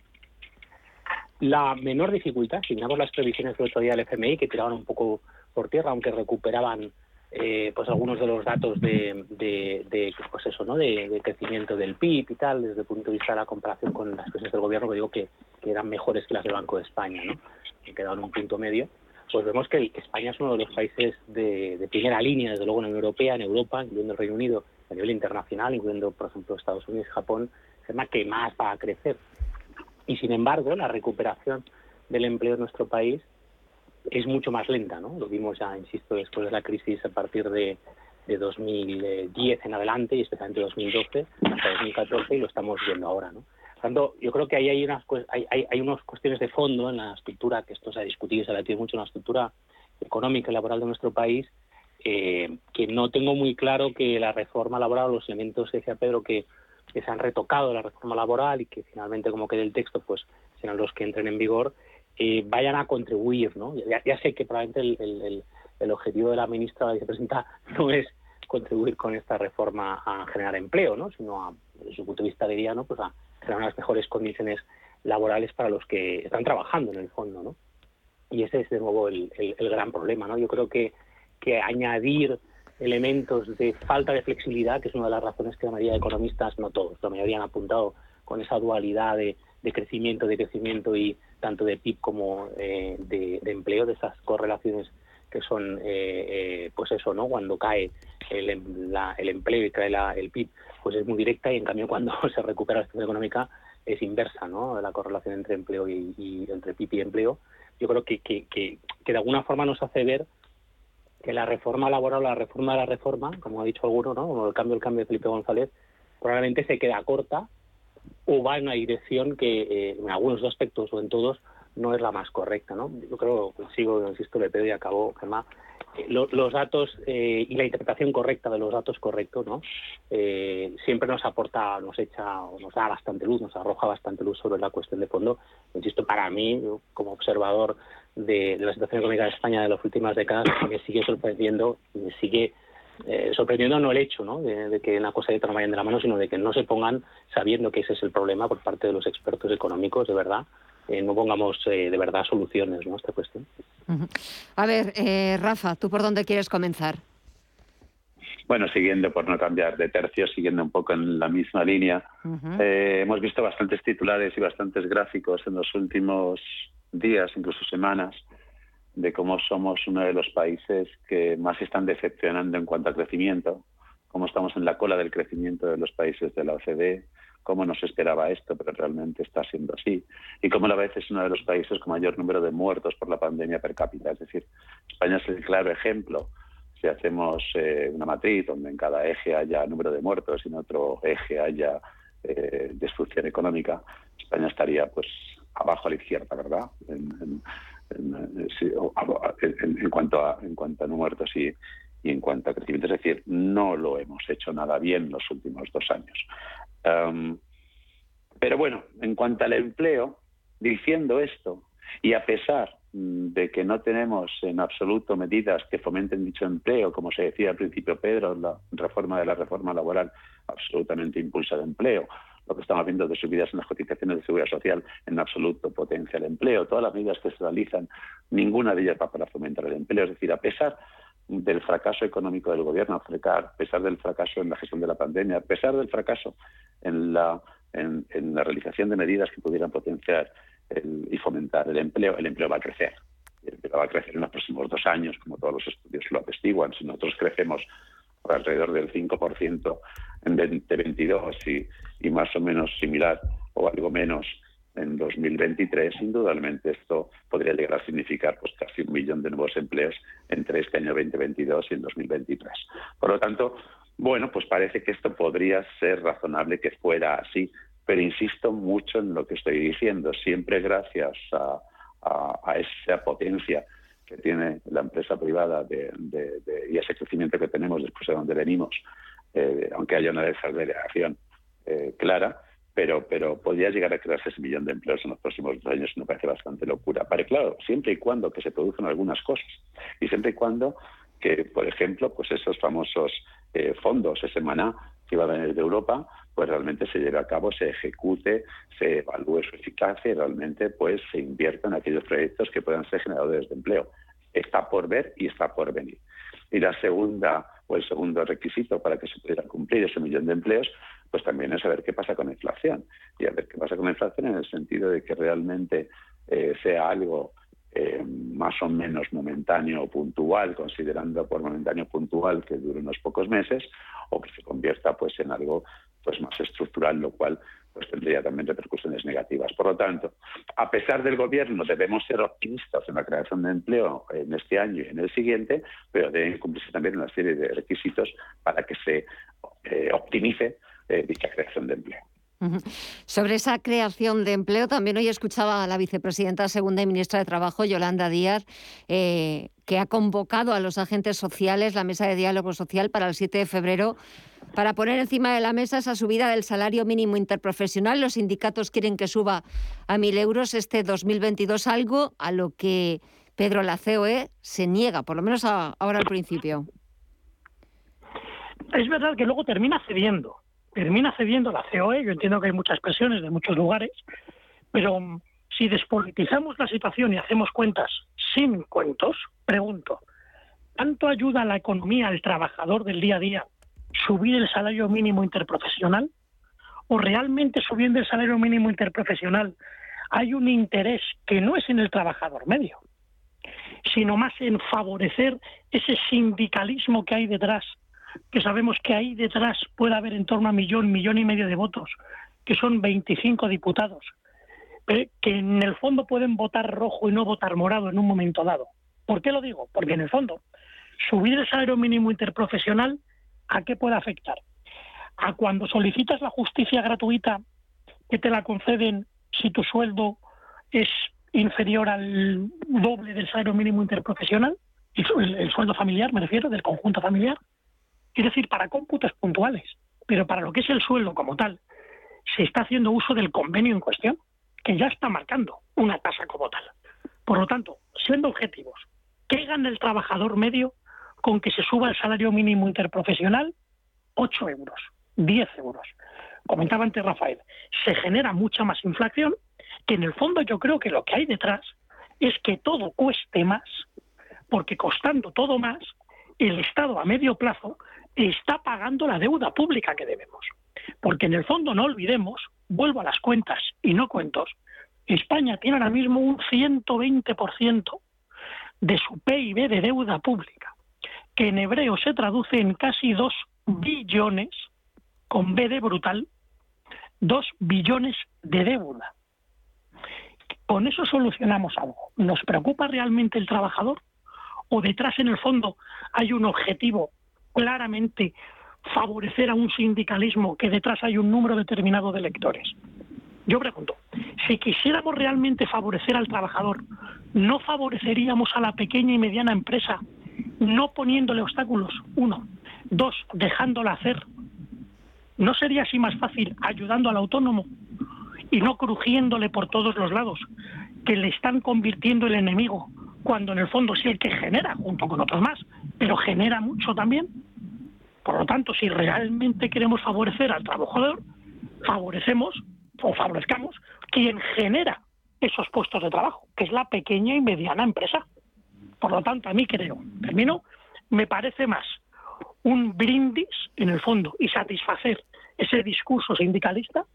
la menor dificultad, si miramos las previsiones del otro día del FMI, que tiraban un poco por tierra, aunque recuperaban eh, pues algunos de los datos de, de, pues eso no de, crecimiento del PIB y tal desde el punto de vista de la comparación con las presiones del gobierno que digo que, eran mejores que las del Banco de España no que quedaban un punto medio pues vemos que España es uno de los países de, primera línea desde luego en la Unión Europea en Europa incluyendo el Reino Unido a nivel internacional incluyendo por ejemplo Estados Unidos Japón es que más va a crecer. Y sin embargo la recuperación del empleo en nuestro país es mucho más lenta, ¿no? Lo vimos ya, insisto, después de la crisis a partir de, de 2010 en adelante y especialmente 2012 hasta 2014 y lo estamos viendo ahora, ¿no? Por tanto, yo creo que ahí hay unas, hay, hay, hay unas cuestiones de fondo en la estructura, que esto se ha discutido y se ha debatido mucho en la estructura económica y laboral de nuestro país, eh, que no tengo muy claro que la reforma laboral, los elementos que decía Pedro que, se han retocado la reforma laboral y que finalmente como quede el texto, pues serán los que entren en vigor, eh, vayan a contribuir, ¿no? Ya, sé que probablemente el, el, el, objetivo de la ministra, la vicepresidenta, no es contribuir con esta reforma a generar empleo, ¿no? Sino, a, desde su punto de vista, diría, ¿no? Pues a generar unas mejores condiciones laborales para los que están trabajando en el fondo, ¿no? Y ese es, de nuevo, el, el gran problema, ¿no? Yo creo que, que añadir elementos de falta de flexibilidad, que es una de las razones que la mayoría de economistas, no todos, la mayoría han apuntado con esa dualidad de, de crecimiento, de crecimiento y tanto de PIB como eh, de, empleo, de esas correlaciones que son, eh, eh, pues eso, ¿no? Cuando cae el, em, el empleo y cae la, el PIB, pues es muy directa y en cambio cuando se recupera la situación económica es inversa, ¿no? La correlación entre empleo y, entre PIB y empleo. Yo creo que, que, que, de alguna forma nos hace ver que la reforma laboral, la reforma de la reforma, como ha dicho alguno, ¿no? El cambio, el cambio de Felipe González, probablemente se queda corta o va en una dirección que eh, en algunos aspectos o en todos no es la más correcta. ¿no? Yo creo, sigo, insisto, le pedo y acabo, Gemma, eh, los datos eh, y la interpretación correcta de los datos correctos ¿no? siempre nos aporta, nos echa o nos da bastante luz, nos arroja bastante luz sobre la cuestión de fondo. Insisto, para mí, como observador de, de la situación económica de España de las últimas décadas, me sigue sorprendiendo me sigue eh, sorprendiendo no el hecho ¿no? De, que una cosa y otra no vayan de la mano, sino de que no se pongan sabiendo que ese es el problema por parte de los expertos económicos, de verdad, eh, no pongamos eh, de verdad soluciones ¿no? a esta cuestión. A ver, Rafa, ¿tú por dónde quieres comenzar? Bueno, siguiendo, por no cambiar de tercio, siguiendo un poco en la misma línea, hemos visto bastantes titulares y bastantes gráficos en los últimos días, incluso semanas, de cómo somos uno de los países que más están decepcionando en cuanto a crecimiento, cómo estamos en la cola del crecimiento de los países de la OCDE, cómo nos esperaba esto, pero realmente está siendo así, y cómo a la vez es uno de los países con mayor número de muertos por la pandemia per cápita. Es decir, España es el claro ejemplo. Si hacemos eh, una matriz donde en cada eje haya número de muertos y en otro eje haya eh, destrucción económica, España estaría pues abajo a la izquierda, ¿verdad? Cuanto a en cuanto a muertos y, y, en cuanto a crecimiento. Es decir, no lo hemos hecho nada bien los últimos dos años. pero bueno, en cuanto al empleo, diciendo esto, y a pesar de que no tenemos en absoluto medidas que fomenten dicho empleo, como se decía al principio Pedro, la reforma de la reforma laboral absolutamente impulsa el empleo, lo que estamos viendo de subidas en las cotizaciones de seguridad social en absoluto potencia el empleo. Todas las medidas que se realizan, ninguna de ellas va para fomentar el empleo. Es decir, a pesar del fracaso económico del gobierno, a pesar del fracaso en la gestión de la pandemia, a pesar del fracaso en la, en, la realización de medidas que pudieran potenciar y fomentar el empleo, el empleo va a crecer. El empleo va a crecer en los próximos dos años, como todos los estudios lo atestiguan. Si nosotros crecemos por alrededor del 5% en 2022 y, y más o menos similar o algo menos en 2023, indudablemente esto podría llegar a significar pues casi un millón de nuevos empleos entre este año 2022 y en 2023. Por lo tanto, bueno, pues parece que esto podría ser razonable que fuera así, pero insisto mucho en lo que estoy diciendo, siempre gracias a, a esa potencia que tiene la empresa privada de, y ese crecimiento que tenemos después de donde venimos, eh, aunque haya una desaceleración eh, clara, pero, pero podría llegar a crearse ese millón de empleos en los próximos dos años, me parece bastante locura. Pero claro, siempre y cuando que se produzcan algunas cosas y siempre y cuando que, por ejemplo, pues esos famosos eh, fondos, ese maná que va a venir de Europa, pues realmente se lleve a cabo, se ejecute, se evalúe su eficacia y realmente pues se invierta en aquellos proyectos que puedan ser generadores de empleo. Está por ver y está por venir. Y la segunda o el segundo requisito para que se pudiera cumplir ese millón de empleos, pues también es saber qué pasa con la inflación. Y a ver qué pasa con la inflación en el sentido de que realmente eh, sea algo eh, más o menos momentáneo o puntual, considerando por momentáneo puntual que dure unos pocos meses, o que se convierta pues en algo pues más estructural, lo cual pues tendría también repercusiones negativas. Por lo tanto, a pesar del gobierno, debemos ser optimistas en la creación de empleo en este año y en el siguiente, pero deben cumplirse también una serie de requisitos para que se eh, optimice eh, dicha creación de empleo. Sobre esa creación de empleo, también hoy escuchaba a la vicepresidenta segunda y ministra de Trabajo, Yolanda Díaz, eh, que ha convocado a los agentes sociales, la mesa de diálogo social, para el 7 de febrero, para poner encima de la mesa esa subida del salario mínimo interprofesional. Los sindicatos quieren que suba a 1.000 euros este 2022, algo a lo que Pedro la COE se niega, por lo menos ahora al principio. Es verdad que luego termina cediendo termina cediendo la COE. Yo entiendo que hay muchas presiones de muchos lugares, pero mm, si despolitizamos la situación y hacemos cuentas sin cuentos, pregunto, ¿tanto ayuda a la economía al trabajador del día a día subir el salario mínimo interprofesional? ¿O realmente subiendo el salario mínimo interprofesional hay un interés que no es en el trabajador medio, sino más en favorecer ese sindicalismo que hay detrás que sabemos que ahí detrás puede haber en torno a millón, millón y medio de votos, que son 25 diputados, que en el fondo pueden votar rojo y no votar morado en un momento dado. ¿Por qué lo digo? Porque en el fondo, subir el salario mínimo interprofesional, ¿a qué puede afectar? A cuando solicitas la justicia gratuita, que te la conceden si tu sueldo es inferior al doble del salario mínimo interprofesional, el sueldo familiar, me refiero, del conjunto familiar, es decir, para cómputos puntuales, pero para lo que es el sueldo como tal, se está haciendo uso del convenio en cuestión, que ya está marcando una tasa como tal. Por lo tanto, siendo objetivos, ¿qué gana el trabajador medio con que se suba el salario mínimo interprofesional? 8 euros, 10 euros. Comentaba antes Rafael, se genera mucha más inflación, que en el fondo yo creo que lo que hay detrás es que todo cueste más, porque costando todo más, el Estado a medio plazo está pagando la deuda pública que debemos. Porque en el fondo no olvidemos, vuelvo a las cuentas y no cuentos, España tiene ahora mismo un 120% de su PIB de deuda pública, que en hebreo se traduce en casi 2 billones, con B de brutal, 2 billones de deuda. ¿Con eso solucionamos algo? ¿Nos preocupa realmente el trabajador? ¿O detrás en el fondo hay un objetivo claramente favorecer a un sindicalismo que detrás hay un número determinado de electores. Yo pregunto, si quisiéramos realmente favorecer al trabajador, ¿no favoreceríamos a la pequeña y mediana empresa no poniéndole obstáculos? Uno. Dos, dejándola hacer. ¿No sería así más fácil ayudando al autónomo y no crujiéndole por todos los lados, que le están convirtiendo el enemigo, cuando en el fondo sí el que genera, junto con otros más, pero genera mucho también? Por lo tanto, si realmente queremos favorecer al trabajador, favorecemos o favorezcamos quien genera esos puestos de trabajo, que es la pequeña y mediana empresa. Por lo tanto, a mí creo, termino, me parece más un brindis en el fondo y satisfacer ese discurso sindicalista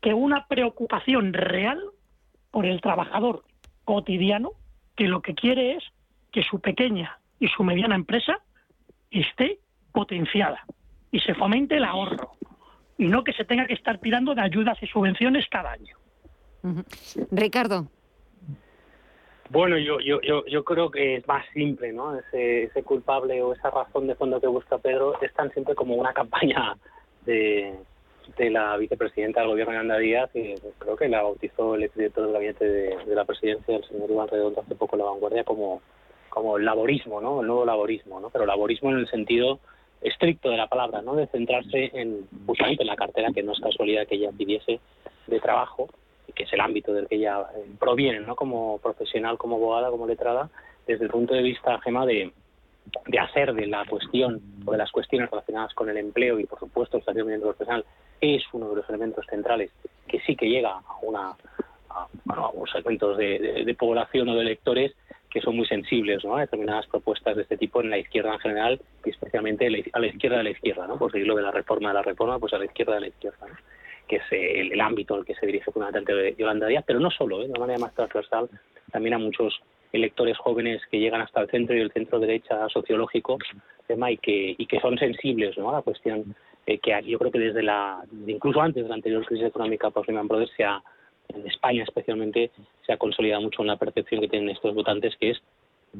que una preocupación real por el trabajador cotidiano que lo que quiere es que su pequeña y su mediana empresa esté potenciada y se fomente el ahorro y no que se tenga que estar tirando de ayudas y subvenciones cada año. Ricardo. Bueno, yo, yo, yo, yo creo que es más simple, ¿no? Ese, ese culpable o esa razón de fondo que busca Pedro es tan simple como una campaña de, de la vicepresidenta del gobierno, Yolanda Díaz, y creo que la bautizó el exdirector del gabinete de, la presidencia, el señor Iván Redondo, hace poco en La Vanguardia, como, como laborismo, ¿no? El nuevo laborismo, ¿no? Pero laborismo en el sentido estricto de la palabra, ¿no? De centrarse en justamente en la cartera, que no es casualidad que ella pidiese de trabajo, que es el ámbito del que ella eh, proviene, ¿no? Como profesional, como abogada, como letrada, desde el punto de vista, Gema, de, de hacer de la cuestión o de las cuestiones relacionadas con el empleo y, por supuesto, el estacionamiento profesional es uno de los elementos centrales que sí que llega a una a, bueno, unos segmentos de población o de electores que son muy sensibles ¿no? a determinadas propuestas de este tipo en la izquierda en general y especialmente a la izquierda de la izquierda, ¿no? por seguirlo de la reforma de la reforma, pues a la izquierda de la izquierda, que es el, ámbito al que se dirige fundamentalmente Yolanda Díaz, pero no solo, ¿eh? de una manera más transversal, también a muchos electores jóvenes que llegan hasta el centro y el centro derecha sociológico tema, y, que, y que son sensibles ¿no? a la cuestión eh, que yo creo que desde la, incluso antes de la anterior crisis económica por Lehman Brothers, se ha, en España especialmente, se ha consolidado mucho una percepción que tienen estos votantes, que es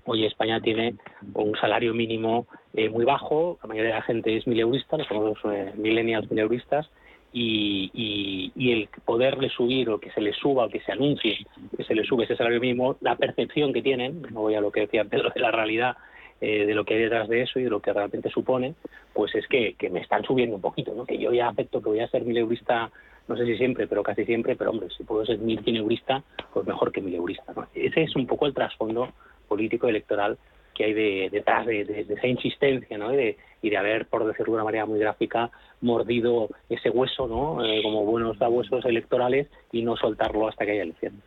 Oye, España tiene un salario mínimo eh, muy bajo, la mayoría de la gente es mileurista, los eh, millennials mileuristas, y, y, y, el poderle subir o que se le suba o que se anuncie que se le sube ese salario mínimo, la percepción que tienen, no voy a lo que decía Pedro de la realidad, eh, de lo que hay detrás de eso y de lo que realmente supone, pues es que, me están subiendo un poquito, ¿no? que yo ya acepto que voy a ser mileurista, no sé si siempre, pero casi siempre, pero hombre, si puedo ser mil eurista, pues mejor que mileurista. ¿no? Ese es un poco el trasfondo político electoral que hay de, detrás de, esa insistencia ¿no? y, de, y de haber, por decirlo de una manera muy gráfica, mordido ese hueso, ¿no? Eh, como buenos huesos electorales y no soltarlo hasta que haya elecciones.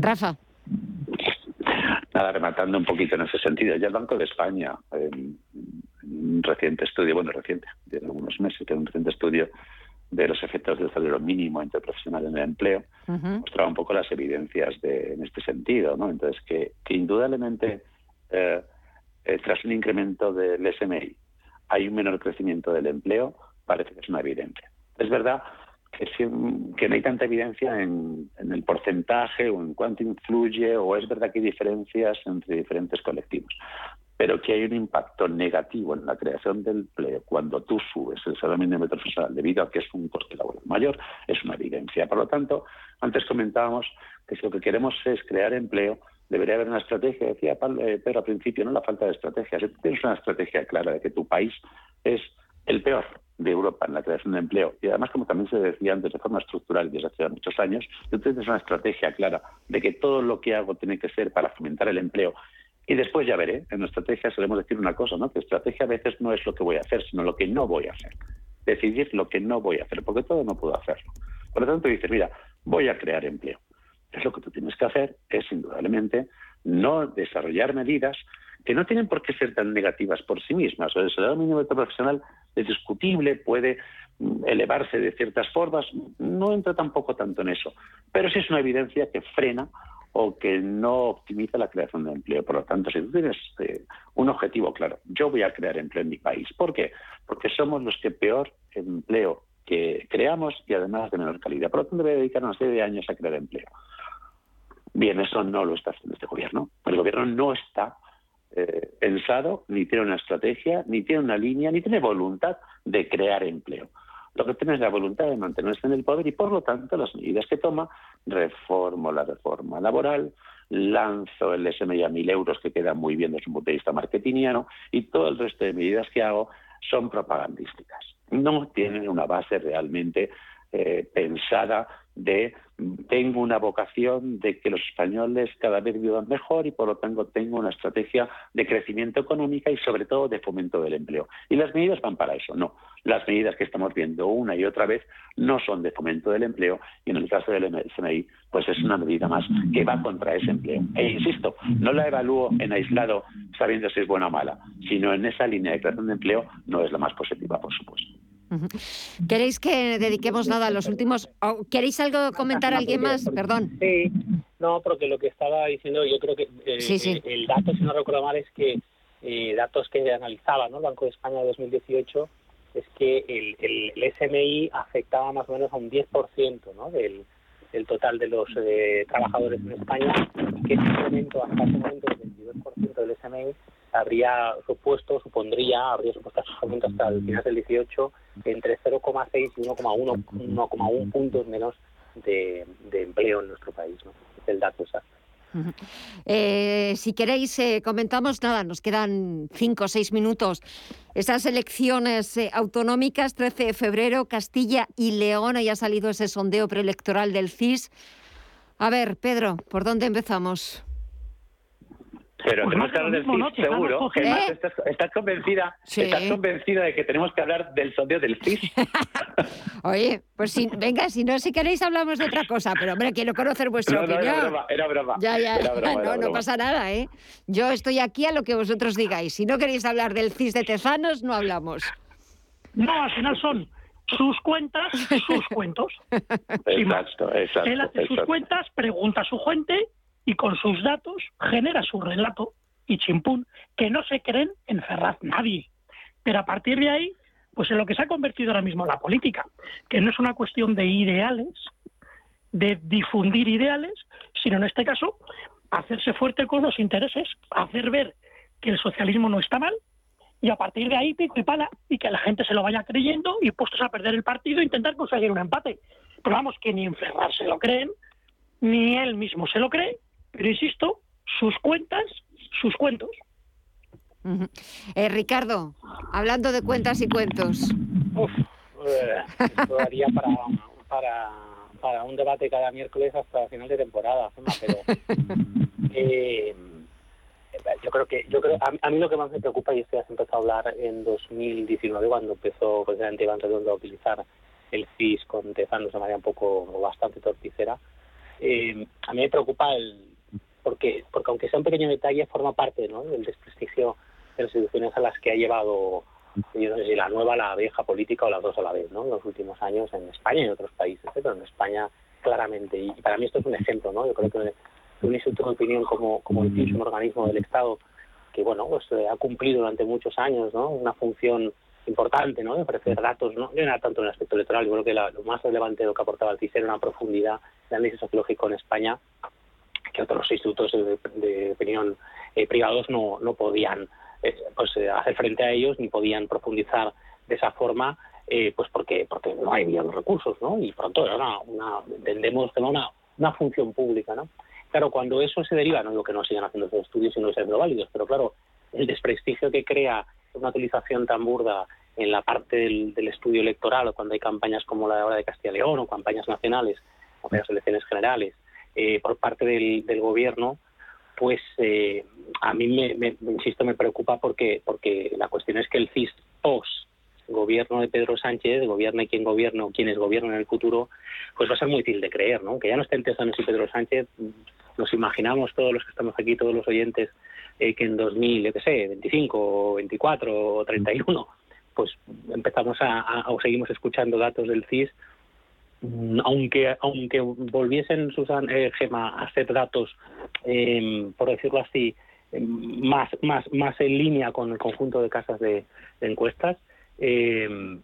Rafa. Nada, rematando un poquito en ese sentido. Ya el Banco de España, en un reciente estudio, bueno, reciente, de algunos meses, de un reciente estudio de los efectos del salario mínimo interprofesional en el empleo, mostraba un poco las evidencias de, en este sentido, ¿no? Entonces, que, que indudablemente eh, eh, tras un incremento del SMI hay un menor crecimiento del empleo, parece que es una evidencia. Es verdad que, que no hay tanta evidencia en, en, el porcentaje o en cuánto influye, o es verdad que hay diferencias entre diferentes colectivos pero que hay un impacto negativo en la creación del empleo cuando tú subes el salario mínimo profesional debido a que es un coste laboral mayor, es una evidencia. Por lo tanto, antes comentábamos que si lo que queremos es crear empleo, debería haber una estrategia. Decía eh, Pedro al principio, no la falta de estrategia. Si tienes una estrategia clara de que tu país es el peor de Europa en la creación de empleo, y además, como también se decía antes, de forma estructural desde hace muchos años, tú tienes una estrategia clara de que todo lo que hago tiene que ser para fomentar el empleo y después ya veré, en estrategia solemos decir una cosa, ¿no? Que estrategia a veces no es lo que voy a hacer, sino lo que no voy a hacer. Decidir lo que no voy a hacer, porque todo no puedo hacerlo. Por lo tanto, dices, mira, voy a crear empleo. Entonces, lo que tú tienes que hacer es, indudablemente, no desarrollar medidas que no tienen por qué ser tan negativas por sí mismas. O el salario mínimo profesional es discutible, puede mm, elevarse de ciertas formas, no entra tampoco tanto en eso. Pero sí es una evidencia que frena o que no optimiza la creación de empleo. Por lo tanto, si tú tienes eh, un objetivo claro, yo voy a crear empleo en mi país. ¿Por qué? Porque somos los que peor empleo que creamos y además de menor calidad. Por lo tanto, voy a dedicar una serie de años a crear empleo. Bien, eso no lo está haciendo este gobierno. El gobierno no está eh, pensado, ni tiene una estrategia, ni tiene una línea, ni tiene voluntad de crear empleo lo que tiene es la voluntad de mantenerse en el poder y por lo tanto las medidas que toma, reformo la reforma laboral, lanzo el SMI a mil euros que queda muy bien desde un punto de vista marketingiano y todo el resto de medidas que hago son propagandísticas. No tienen una base realmente eh, pensada de tengo una vocación de que los españoles cada vez vivan mejor y por lo tanto tengo una estrategia de crecimiento económica y sobre todo de fomento del empleo. Y las medidas van para eso, no. Las medidas que estamos viendo una y otra vez no son de fomento del empleo y en el caso del SMI pues es una medida más que va contra ese empleo. E insisto, no la evalúo en aislado sabiendo si es buena o mala, sino en esa línea de creación de empleo no es la más positiva, por supuesto. ¿Queréis que dediquemos nada a los últimos? ¿Queréis algo comentar alguien más? Perdón. Sí, no, porque lo que estaba diciendo, yo creo que eh, el dato, si no recuerdo mal, es que eh, datos que analizaba ¿no? el Banco de España de 2018 es que el, el, SMI afectaba más o menos a un 10% ¿no? del, del total de los eh, trabajadores en España, que ese incremento hasta ese momento del 22% del SMI habría supuesto, supondría, habría supuesto hasta el final del 18 entre 0,6 y 1,1 puntos menos de, empleo en nuestro país. Es el dato exacto. Eh, si queréis, eh, comentamos nada, nos quedan cinco o seis minutos. Esas elecciones eh, autonómicas, 13 de febrero, Castilla y León, ahí ha salido ese sondeo preelectoral del CIS. A ver, Pedro, ¿por dónde empezamos? Pero tenemos que hablar del CIS, seguro. estás, convencida, estás convencida de que tenemos que hablar del sondeo del CIS. Oye, pues si, venga, si no, si queréis hablamos de otra cosa, pero hombre, quiero conocer vuestra opinión. Era broma, era broma. Ya, ya, no, no pasa nada, ¿eh? Yo estoy aquí a lo que vosotros digáis. Si no queréis hablar del CIS de Tezanos, no hablamos. No, al final son sus cuentas, sus cuentos. Exacto, exacto. Él hace sus cuentas, pregunta a su gente y con sus datos genera su relato y chimpún, que no se creen en Ferraz nadie. Pero a partir de ahí pues en lo que se ha convertido ahora mismo la política, que no es una cuestión de ideales, de difundir ideales, sino en este caso hacerse fuerte con los intereses, hacer ver que el socialismo no está mal y a partir de ahí pico y pala y que la gente se lo vaya creyendo y puestos a perder el partido intentar conseguir un empate. Pero vamos, que ni en Ferrar se lo creen, ni él mismo se lo cree, pero insisto, sus cuentas, sus cuentos. Eh, Ricardo, hablando de cuentas y cuentos. Uf, eh, daría para, para, para, un debate cada miércoles hasta final de temporada, pero eh, yo creo que yo creo a, mí lo que más me preocupa y esto ya se empezó a hablar en 2019 cuando empezó precisamente Iván Redondo a utilizar el CIS contestando de manera un poco bastante torticera. Eh, a mí me preocupa el porque porque aunque sea un pequeño detalle forma parte del desprestigio de las instituciones a las que ha llevado yo no sé si la nueva, la vieja política o las dos a la vez, ¿no? En los últimos años en España y en otros países, ¿eh? pero en España claramente. Y para mí esto es un ejemplo, ¿no? Yo creo que un instituto de opinión como, como el PIS, un organismo del Estado que, bueno, pues eh, ha cumplido durante muchos años, ¿no? Una función importante, ¿no? De ofrecer datos, no, no tanto en el aspecto electoral, yo creo que lo más relevante de lo que aportaba el CIS era una profundidad de análisis sociológico en España que otros institutos de, opinión eh, privados no, no podían eh, pues eh, hacer frente a ellos ni podían profundizar de esa forma pues porque porque no había los recursos no y pronto era una, una entendemos que una, una función pública no claro cuando eso se deriva no digo que no sigan haciendo esos estudios y no sean válidos pero claro el desprestigio que crea una utilización tan burda en la parte del, del estudio electoral cuando hay campañas como la de ahora de Castilla y León o campañas nacionales o las elecciones generales eh, por parte del, del gobierno pues eh, a mí me, insisto me preocupa porque porque la cuestión es que el CIS post gobierno de Pedro Sánchez, gobierne quien gobierne o quienes gobiernen en el futuro, pues va a ser muy difícil de creer, ¿no? Que ya no estén pensando si Pedro Sánchez, nos imaginamos todos los que estamos aquí, todos los oyentes, eh, que en 2000, qué sé, 25 o 24 o 31, pues empezamos a, o seguimos escuchando datos del CIS aunque aunque volviesen Susan eh, a hacer datos em, por decirlo así em, más más más en línea con el conjunto de casas de, encuestas em,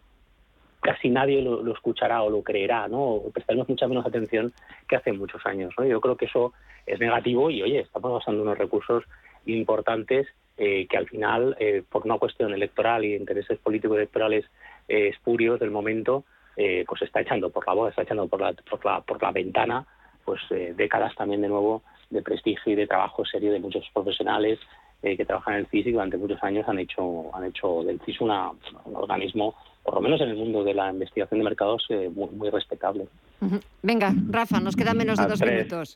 casi nadie lo, escuchará o lo creerá no o prestaremos mucha menos atención que hace muchos años ¿no? yo creo que eso es negativo y oye estamos basando unos recursos importantes eh, que al final eh, por una cuestión electoral y intereses políticos electorales espurios del momento eh, pues está echando por la voz, está echando por la, por la, por la ventana pues eh, décadas también de nuevo de prestigio y de trabajo serio de muchos profesionales eh, que trabajan en el CIS y durante muchos años han hecho han hecho del CIS un organismo por lo menos en el mundo de la investigación de mercados muy, muy respetable. Venga, Rafa, nos quedan menos de dos minutos.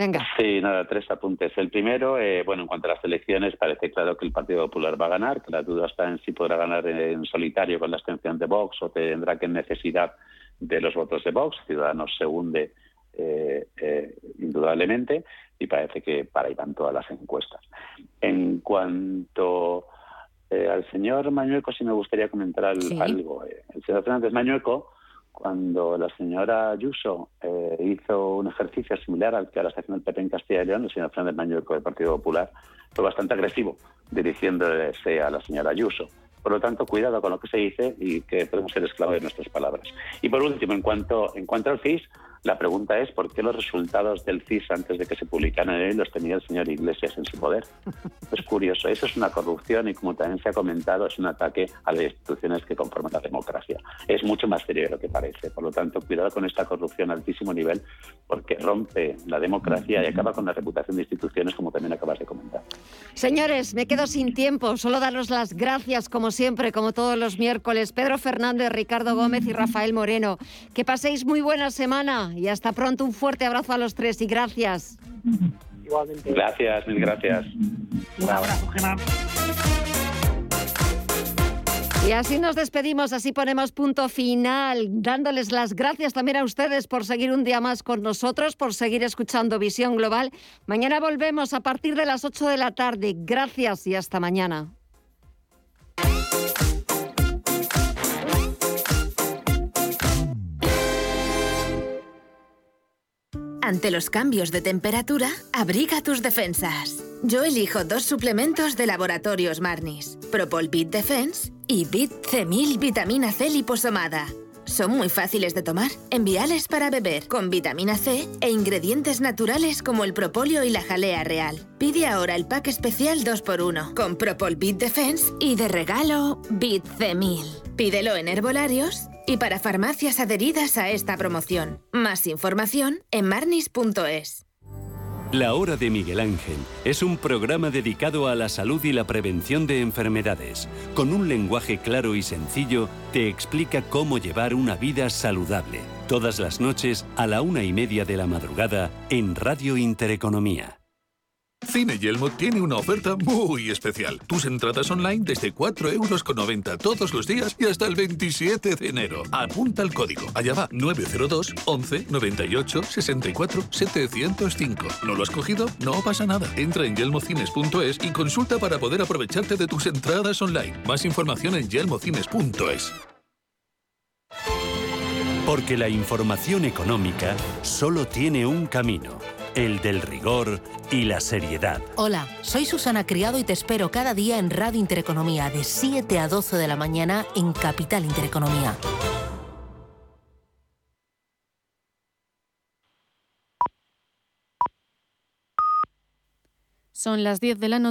Venga. Sí, nada, tres apuntes. El primero, eh, bueno, en cuanto a las elecciones, parece claro que el Partido Popular va a ganar, que la duda está en si podrá ganar en solitario con la abstención de Vox o tendrá que necesidad de los votos de Vox. Ciudadanos se hunde eh, eh, indudablemente y parece que para ahí van todas las encuestas. En cuanto al señor Mañueco, sí me gustaría comentar algo. El señor Fernández Mañueco cuando la señora Ayuso eh, hizo un ejercicio similar al que ahora está haciendo el PP en Castilla y León, el señor Fernández Mañueco del Partido Popular fue bastante agresivo dirigiéndose a la señora Ayuso. Por lo tanto, cuidado con lo que se dice y que podemos ser esclavos de nuestras palabras. Y por último, en cuanto, en cuanto al FIS, la pregunta es por qué los resultados del CIS antes de que se publicaran en él los tenía el señor Iglesias en su poder. Es curioso, eso es una corrupción y como también se ha comentado, es un ataque a las instituciones que conforman la democracia. Es mucho más serio de lo que parece. Por lo tanto, cuidado con esta corrupción a altísimo nivel porque rompe la democracia y acaba con la reputación de instituciones como también acabas de comentar. Señores, me quedo sin tiempo. Solo daros las gracias como siempre, como todos los miércoles. Pedro Fernández, Ricardo Gómez y Rafael Moreno. Que paséis muy buena semana y hasta pronto. Un fuerte abrazo a los tres y gracias. Igualmente. Gracias, mil gracias. Un abrazo, Gerardo. Y así nos despedimos, así ponemos punto final, dándoles las gracias también a ustedes por seguir un día más con nosotros, por seguir escuchando Visión Global. Mañana volvemos a partir de las 8 de la tarde. Gracias y hasta mañana. Ante los cambios de temperatura, abriga tus defensas. Yo elijo dos suplementos de laboratorios Marnis, Propol Bit Defense y Bit C1000 Vitamina C liposomada. Son muy fáciles de tomar, enviales para beber, con vitamina C e ingredientes naturales como el propóleo y la jalea real. Pide ahora el pack especial 2x1 con Propol Bit Defense y de regalo Bit C1000. Pídelo en herbolarios y para farmacias adheridas a esta promoción. Más información en marnis.es. La Hora de Miguel Ángel es un programa dedicado a la salud y la prevención de enfermedades. Con un lenguaje claro y sencillo, te explica cómo llevar una vida saludable. Todas las noches a la una y media de la madrugada en Radio Intereconomía. Cine Yelmo tiene una oferta muy especial. Tus entradas online desde 4,90 euros todos los días y hasta el 27 de enero. Apunta el código. Allá va 902 11 98 64 705. ¿No lo has cogido? No pasa nada. Entra en yelmocines.es y consulta para poder aprovecharte de tus entradas online. Más información en yelmocines.es. Porque la información económica solo tiene un camino el del rigor y la seriedad. Hola, soy Susana Criado y te espero cada día en Radio Intereconomía de 7 a 12 de la mañana en Capital Intereconomía. Son las 10 de la noche.